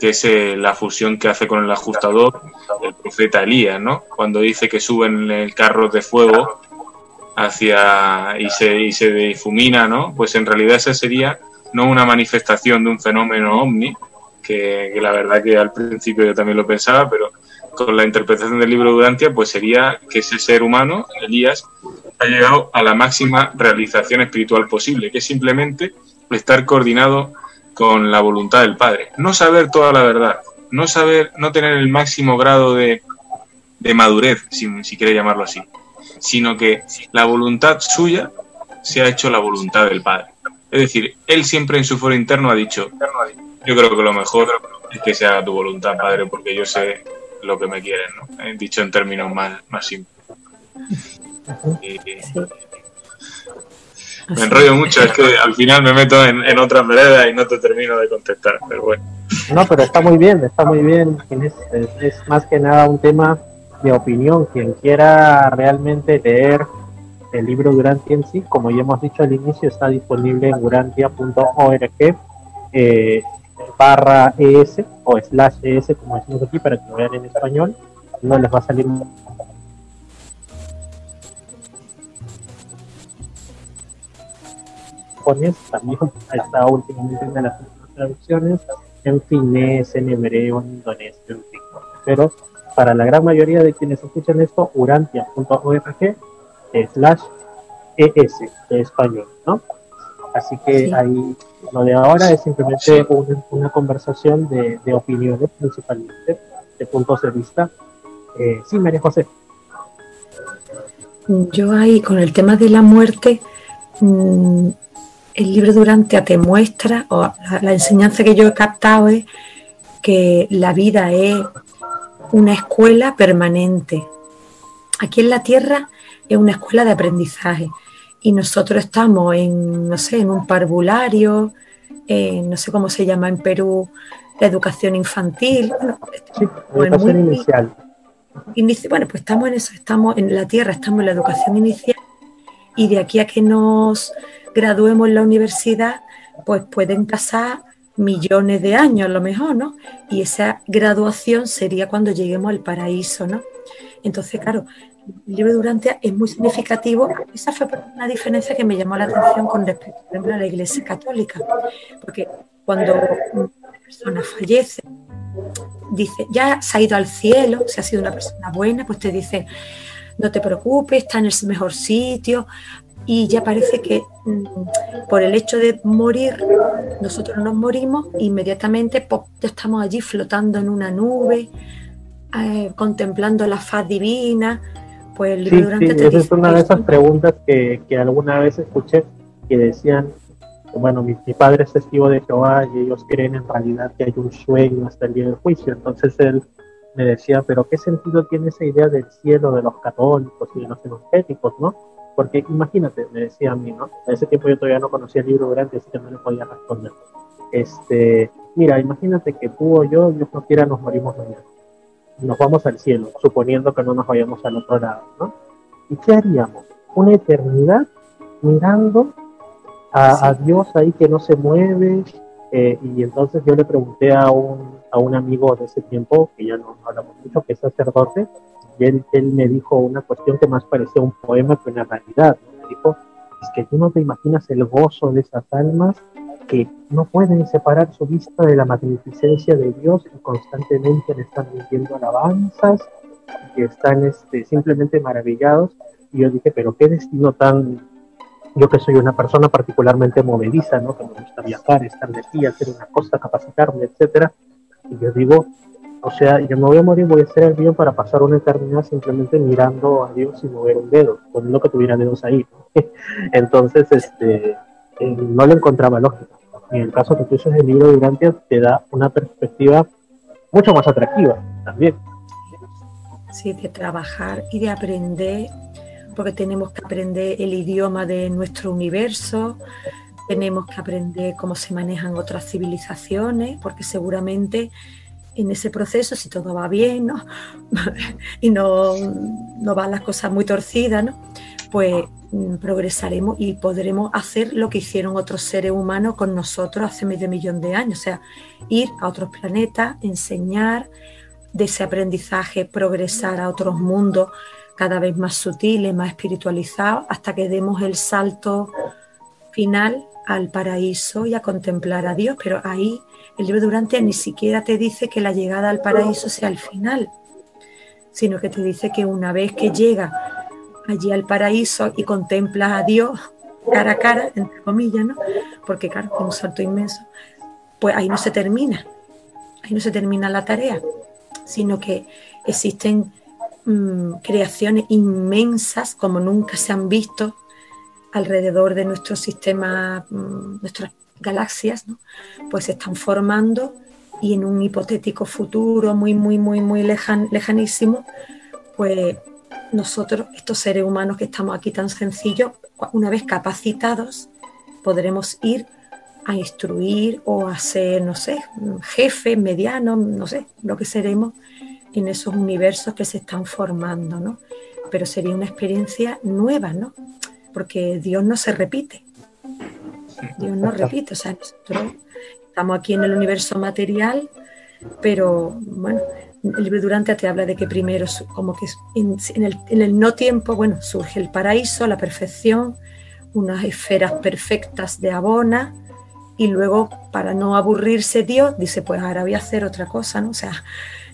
que es eh, la fusión que hace con el ajustador el profeta Elías, ¿no? Cuando dice que suben en el carro de fuego hacia y se, y se difumina, ¿no? Pues en realidad esa sería no una manifestación de un fenómeno ovni, que, la verdad que al principio yo también lo pensaba, pero con la interpretación del libro de Urantia, pues sería que ese ser humano, Elías, ha llegado a la máxima realización espiritual posible, que es simplemente estar coordinado con la voluntad del Padre. No saber toda la verdad, no saber, no tener el máximo grado de, de madurez, si, si quiere llamarlo así, sino que la voluntad suya se ha hecho la voluntad del Padre. Es decir, él siempre en su foro interno ha dicho, yo creo que lo mejor es que se haga tu voluntad, Padre, porque yo sé lo que me quieren, ¿no? Eh, dicho en términos más, más simples. Me enrollo mucho, es que al final me meto en, en otras veredas y no te termino de contestar, pero bueno. No, pero está muy bien, está muy bien. Es, más que nada un tema de opinión. Quien quiera realmente leer el libro Durantia en sí, como ya hemos dicho al inicio, está disponible en durantia.org eh, barra ES o slash ES, como decimos aquí, para que lo vean en español. No les va a salir también está últimamente en las traducciones en finés, en hebreo, en indonesio, en fin. Pero para la gran mayoría de quienes escuchan esto, urantia.org slash es de español, ¿no? Así que ahí lo de ahora es simplemente una, conversación de, opiniones principalmente, de puntos de vista. Eh, sí, María José. Yo ahí con el tema de la muerte, mm, el libro Durante te muestra, o la, enseñanza que yo he captado es que la vida es una escuela permanente. Aquí en la Tierra es una escuela de aprendizaje y nosotros estamos en, no sé, en un parvulario, no sé cómo se llama en Perú, la educación infantil. Bueno, educación inicial. bueno, pues estamos en eso, estamos en la Tierra, estamos en la educación inicial y de aquí a que nos graduemos en la universidad, pues pueden pasar millones de años a lo mejor, ¿no? Y esa graduación sería cuando lleguemos al paraíso, ¿no? Entonces, claro, el libro Durante es muy significativo. Esa fue una diferencia que me llamó la atención con respecto, por ejemplo, a la Iglesia Católica, porque cuando una persona fallece, dice, ya se ha ido al cielo, si ha sido una persona buena, pues te dice, no te preocupes, está en el mejor sitio, y ya parece que mm, por el hecho de morir, nosotros nos morimos, inmediatamente ya estamos allí flotando en una nube, eh, contemplando la faz divina. Pues el libro sí, sí, esa es una de esas preguntas que, que, alguna vez escuché que decían, bueno, mi, mi, padre es testigo de Jehová y ellos creen en realidad que hay un sueño hasta el día del juicio. Entonces él me decía, pero ¿qué sentido tiene esa idea del cielo de los católicos y de los evangélicos, no? Porque imagínate, me decía a mí, ¿no? En ese tiempo yo todavía no conocía el libro grande, así que no le podía responder. Este, mira, imagínate que tú o yo, Dios no quiera, nos morimos mañana. Nos vamos al cielo, suponiendo que no nos vayamos al otro lado, ¿no? ¿Y qué haríamos? Una eternidad mirando a, Dios ahí que no se mueve. Eh, y entonces yo le pregunté a un, a un amigo de ese tiempo, que ya no hablamos mucho, que es sacerdote, y él, me dijo una cuestión que más parecía un poema que una realidad. Me dijo, es que tú no te imaginas el gozo de esas almas que no pueden separar su vista de la magnificencia de Dios y constantemente le están viviendo alabanzas, que están este, simplemente maravillados. Y yo dije, pero qué destino tan, yo que soy una persona particularmente movediza, ¿no? que me gusta viajar, estar de aquí, hacer una cosa, capacitarme, etcétera. Y yo digo, o sea, yo me voy a morir, voy a ser el mío para pasar una eternidad simplemente mirando a Dios y mover un dedo, poniendo que tuviera dedos ahí. Entonces, este, no le encontraba lógica. En el caso que tú dices el libro de Durantia, te da una perspectiva mucho más atractiva también. Sí, de trabajar y de aprender, porque tenemos que aprender el idioma de nuestro universo, tenemos que aprender cómo se manejan otras civilizaciones, porque seguramente en ese proceso, si todo va bien ¿no? y no, no van las cosas muy torcidas, ¿no? pues progresaremos y podremos hacer lo que hicieron otros seres humanos con nosotros hace medio millón de años, o sea, ir a otros planetas, enseñar de ese aprendizaje, progresar a otros mundos, cada vez más sutiles, más espiritualizados, hasta que demos el salto final al paraíso y a contemplar a Dios. Pero ahí el libro Durante ni siquiera te dice que la llegada al paraíso sea el final, sino que te dice que una vez que llega allí al paraíso y contemplas a Dios cara a cara, entre comillas, ¿no? Porque claro, es un salto inmenso, pues ahí no se termina, ahí no se termina la tarea, sino que existen mm, creaciones inmensas como nunca se han visto alrededor de nuestro sistema, mm, nuestras galaxias, ¿no? pues se están formando y en un hipotético futuro muy, muy, muy, muy lejanísimo, pues nosotros, estos seres humanos que estamos aquí tan sencillos, una vez capacitados, podremos ir a instruir o a ser, no sé, jefe, mediano, no sé, lo que seremos en esos universos que se están formando, ¿no? Pero sería una experiencia nueva, ¿no? Porque Dios no se repite. Dios no repite, o sea, nosotros estamos aquí en el universo material, pero bueno, el libro Durante te habla de que primero, como que en, el, en el no tiempo, bueno, surge el paraíso, la perfección, unas esferas perfectas de abona, y luego, para no aburrirse Dios, dice, pues ahora voy a hacer otra cosa, ¿no? O sea,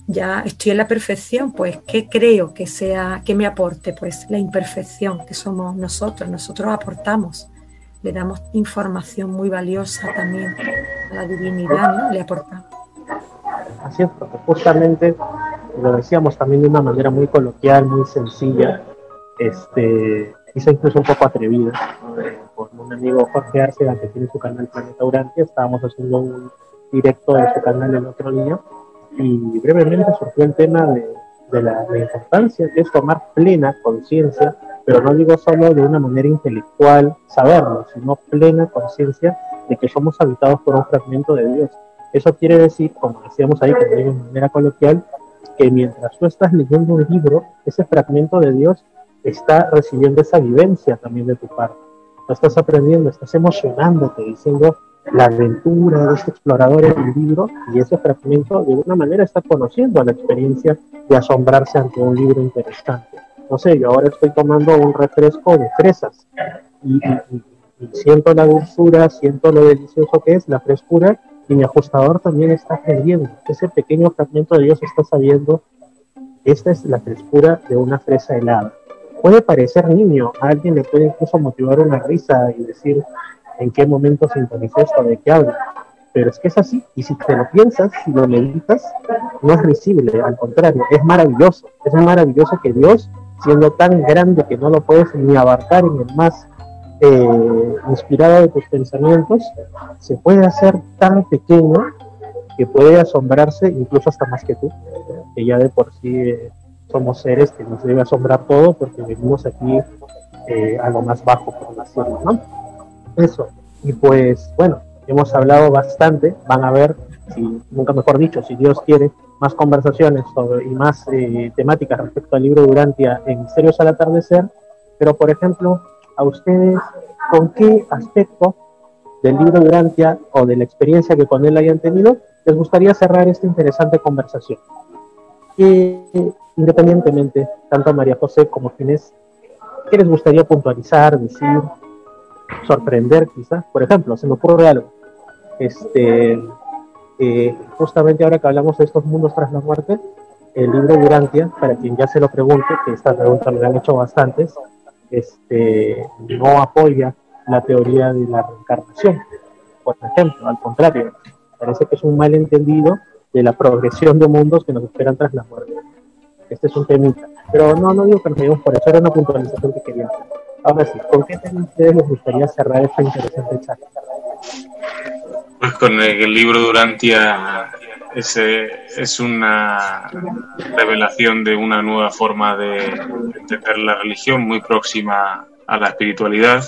ya estoy en la perfección, pues, ¿qué creo que sea, que me aporte? Pues la imperfección que somos nosotros, nosotros aportamos, le damos información muy valiosa también a la divinidad, ¿no? Le aportamos. Porque justamente lo decíamos también de una manera muy coloquial, muy sencilla, este, quizá incluso un poco atrevida, con un amigo Jorge Arcega que tiene su canal Planeta Urantia, estábamos haciendo un directo en su canal el otro día. Y brevemente surgió el tema de, de la, importancia que es tomar plena conciencia, pero no digo solo de una manera intelectual saberlo, sino plena conciencia de que somos habitados por un fragmento de Dios eso quiere decir, como decíamos ahí, como digo de manera coloquial, que mientras tú estás leyendo un libro, ese fragmento de Dios está recibiendo esa vivencia también de tu parte. Lo estás aprendiendo, estás emocionándote, diciendo la aventura de este explorador en el libro y ese fragmento de alguna manera está conociendo la experiencia de asombrarse ante un libro interesante. No sé, yo ahora estoy tomando un refresco de fresas y siento la dulzura, siento lo delicioso que es, la frescura y mi ajustador también está aprendiendo. Ese pequeño fragmento de Dios está sabiendo, esta es la frescura de una fresa helada. Puede parecer niño, a alguien le puede incluso motivar una risa y decir en qué momento sintoniza esto, de qué habla. Pero es que es así, y si te lo piensas, si lo meditas, no es risible, al contrario, es maravilloso. Es maravilloso que Dios, siendo tan grande que no lo puedes ni abarcar en el más eh, inspirada de tus pensamientos, se puede hacer tan pequeño que puede asombrarse incluso hasta más que tú, que ya de por sí eh, somos seres que nos debe asombrar todo porque venimos aquí eh, a lo más bajo por nacernos, ¿no? Eso. Y pues bueno, hemos hablado bastante, van a ver, si nunca mejor dicho, si Dios quiere, más conversaciones sobre, y más eh, temáticas respecto al libro Durantia en Misterios al Atardecer, pero por ejemplo, a ustedes con qué aspecto del libro Durantia o de la experiencia que con él hayan tenido les gustaría cerrar esta interesante conversación. Y, independientemente, tanto a María José como a Ginés, ¿qué les gustaría puntualizar, decir, sorprender quizás? Por ejemplo, se me ocurre algo. Este, eh, justamente ahora que hablamos de estos mundos tras la muerte, el libro Durantia, para quien ya se lo pregunte, que esta pregunta me la han hecho bastantes, este, no apoya la teoría de la reencarnación, por ejemplo, al contrario, parece que es un malentendido de la progresión de mundos que nos esperan tras la muerte. Este es un temita. Pero no, no digo que nos vayamos por eso, era una puntualización que quería hacer. Ahora sí, ¿con qué tema ustedes les gustaría cerrar esta interesante charla? Pues con el libro Durantia es una revelación de una nueva forma de entender la religión muy próxima a la espiritualidad,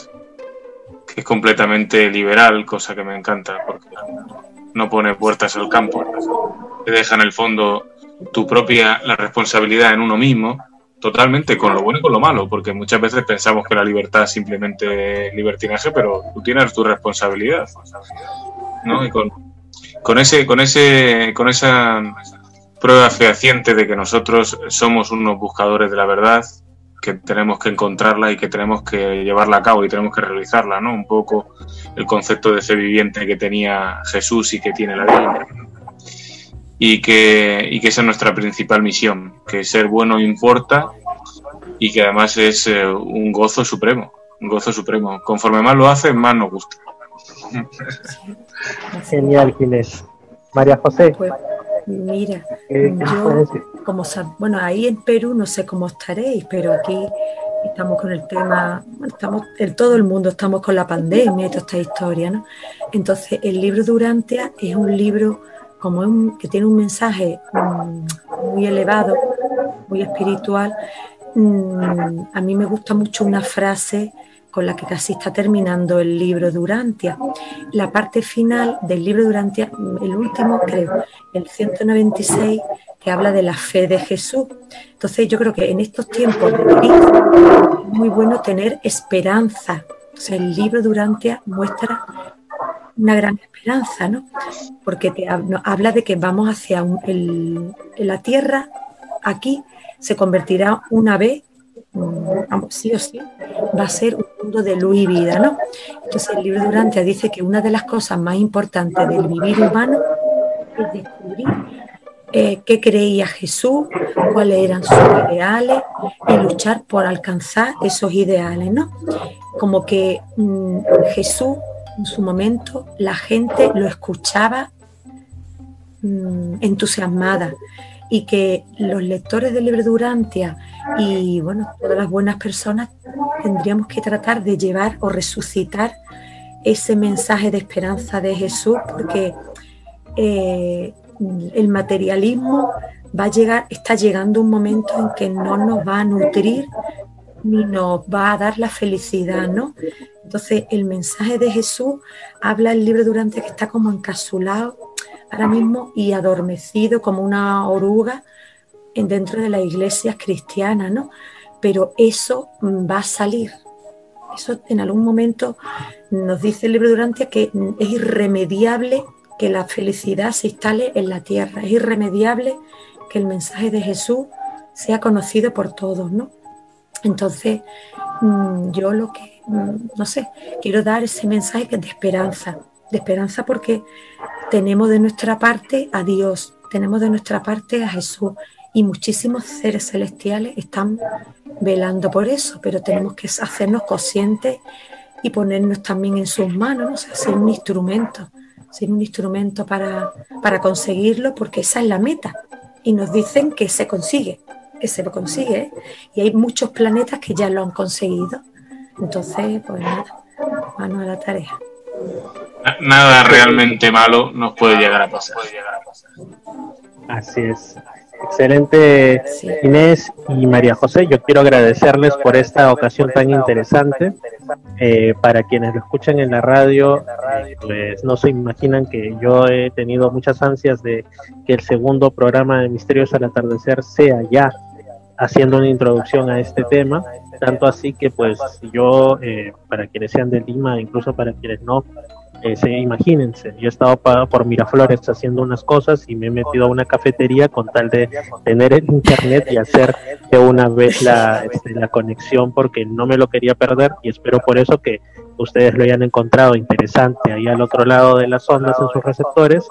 que es completamente liberal, cosa que me encanta, porque no pone puertas al campo, te deja en el fondo tu propia la responsabilidad en uno mismo, totalmente con lo bueno y con lo malo, porque muchas veces pensamos que la libertad es simplemente libertinaje, pero tú tienes tu responsabilidad, ¿no? Y con, con ese, con ese, con esa prueba fehaciente de que nosotros somos unos buscadores de la verdad que tenemos que encontrarla y que tenemos que llevarla a cabo y tenemos que realizarla, ¿no? Un poco el concepto de fe viviente que tenía Jesús y que tiene la Biblia. Y que, y que esa es nuestra principal misión, que ser bueno importa y que además es eh, un gozo supremo, un gozo supremo. Conforme más lo hace, más nos gusta. Genial, Ginés. María José. Pues, mira, yo, como bueno, ahí en Perú no sé cómo estaréis, pero aquí estamos con el tema, estamos, en todo el mundo estamos con la pandemia y toda esta historia, ¿no? Entonces, el libro Durantia es un libro como un, que tiene un mensaje mm, muy elevado, muy espiritual. Mm, a mí me gusta mucho una frase con la que casi está terminando el libro Durantia. La parte final del libro Durantia, el último creo, el 196, que habla de la fe de Jesús. Entonces yo creo que en estos tiempos de es muy bueno tener esperanza. O el libro Durantia muestra una gran esperanza, ¿no? Porque te habla de que vamos hacia la tierra, aquí se convertirá una vez sí o sí, va a ser un mundo de luz y vida, ¿no? Entonces el libro de Durantia dice que una de las cosas más importantes del vivir humano es descubrir eh, qué creía Jesús, cuáles eran sus ideales y luchar por alcanzar esos ideales, ¿no? Como que mm, Jesús en su momento la gente lo escuchaba mm, entusiasmada y que los lectores del libro de y bueno, todas las buenas personas tendríamos que tratar de llevar o resucitar ese mensaje de esperanza de Jesús, porque eh, el materialismo va a llegar, está llegando un momento en que no nos va a nutrir ni nos va a dar la felicidad, ¿no? Entonces, el mensaje de Jesús habla el libro durante que está como encapsulado ahora mismo y adormecido como una oruga dentro de las iglesias cristianas, ¿no? Pero eso mm, va a salir. Eso en algún momento nos dice el libro Durantia que es irremediable que la felicidad se instale en la tierra, es irremediable que el mensaje de Jesús sea conocido por todos, ¿no? Entonces, mm, yo lo que, mm, no sé, quiero dar ese mensaje de esperanza, de esperanza porque tenemos de nuestra parte a Dios, tenemos de nuestra parte a Jesús y muchísimos seres celestiales están velando por eso, pero tenemos que hacernos conscientes y ponernos también en sus manos, ¿no? ser un instrumento, ser un instrumento para, para conseguirlo, porque esa es la meta. Y nos dicen que se consigue, que se lo consigue, ¿eh? y hay muchos planetas que ya lo han conseguido. Entonces, pues nada, manos a la tarea. Nada realmente malo nos puede llegar a pasar. Así es. Excelente Inés y María José. Yo quiero agradecerles por esta ocasión tan interesante. Eh, para quienes lo escuchan en la radio, pues no se imaginan que yo he tenido muchas ansias de que el segundo programa de Misterios al Atardecer sea ya haciendo una introducción a este tema. Tanto así que pues yo, eh, para quienes sean de Lima, incluso para quienes no, eh, imagínense, yo he estado por Miraflores haciendo unas cosas y me he metido a una cafetería con tal de tener el internet y hacer de una vez la, este, la conexión porque no me lo quería perder y espero por eso que ustedes lo hayan encontrado interesante ahí al otro lado de las ondas en sus receptores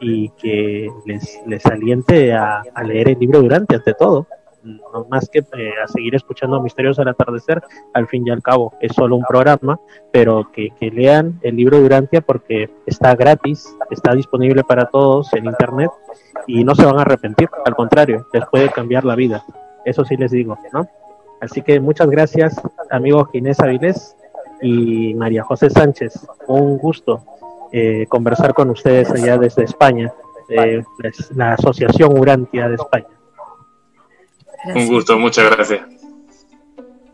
y que les, les aliente a, a leer el libro durante, ante todo no más que eh, a seguir escuchando Misterios al Atardecer, al fin y al cabo es solo un programa, pero que, lean el libro Durantia porque está gratis, está disponible para todos en internet y no se van a arrepentir, al contrario, les puede cambiar la vida, eso sí les digo, ¿no? Así que muchas gracias, amigo Ginés Avilés y María José Sánchez, un gusto eh, conversar con ustedes allá desde España, de la Asociación Urantia de España. Un gusto, muchas gracias.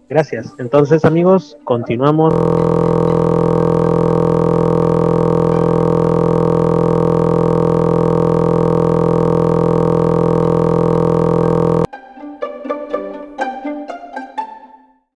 Gracias. Entonces, amigos, continuamos.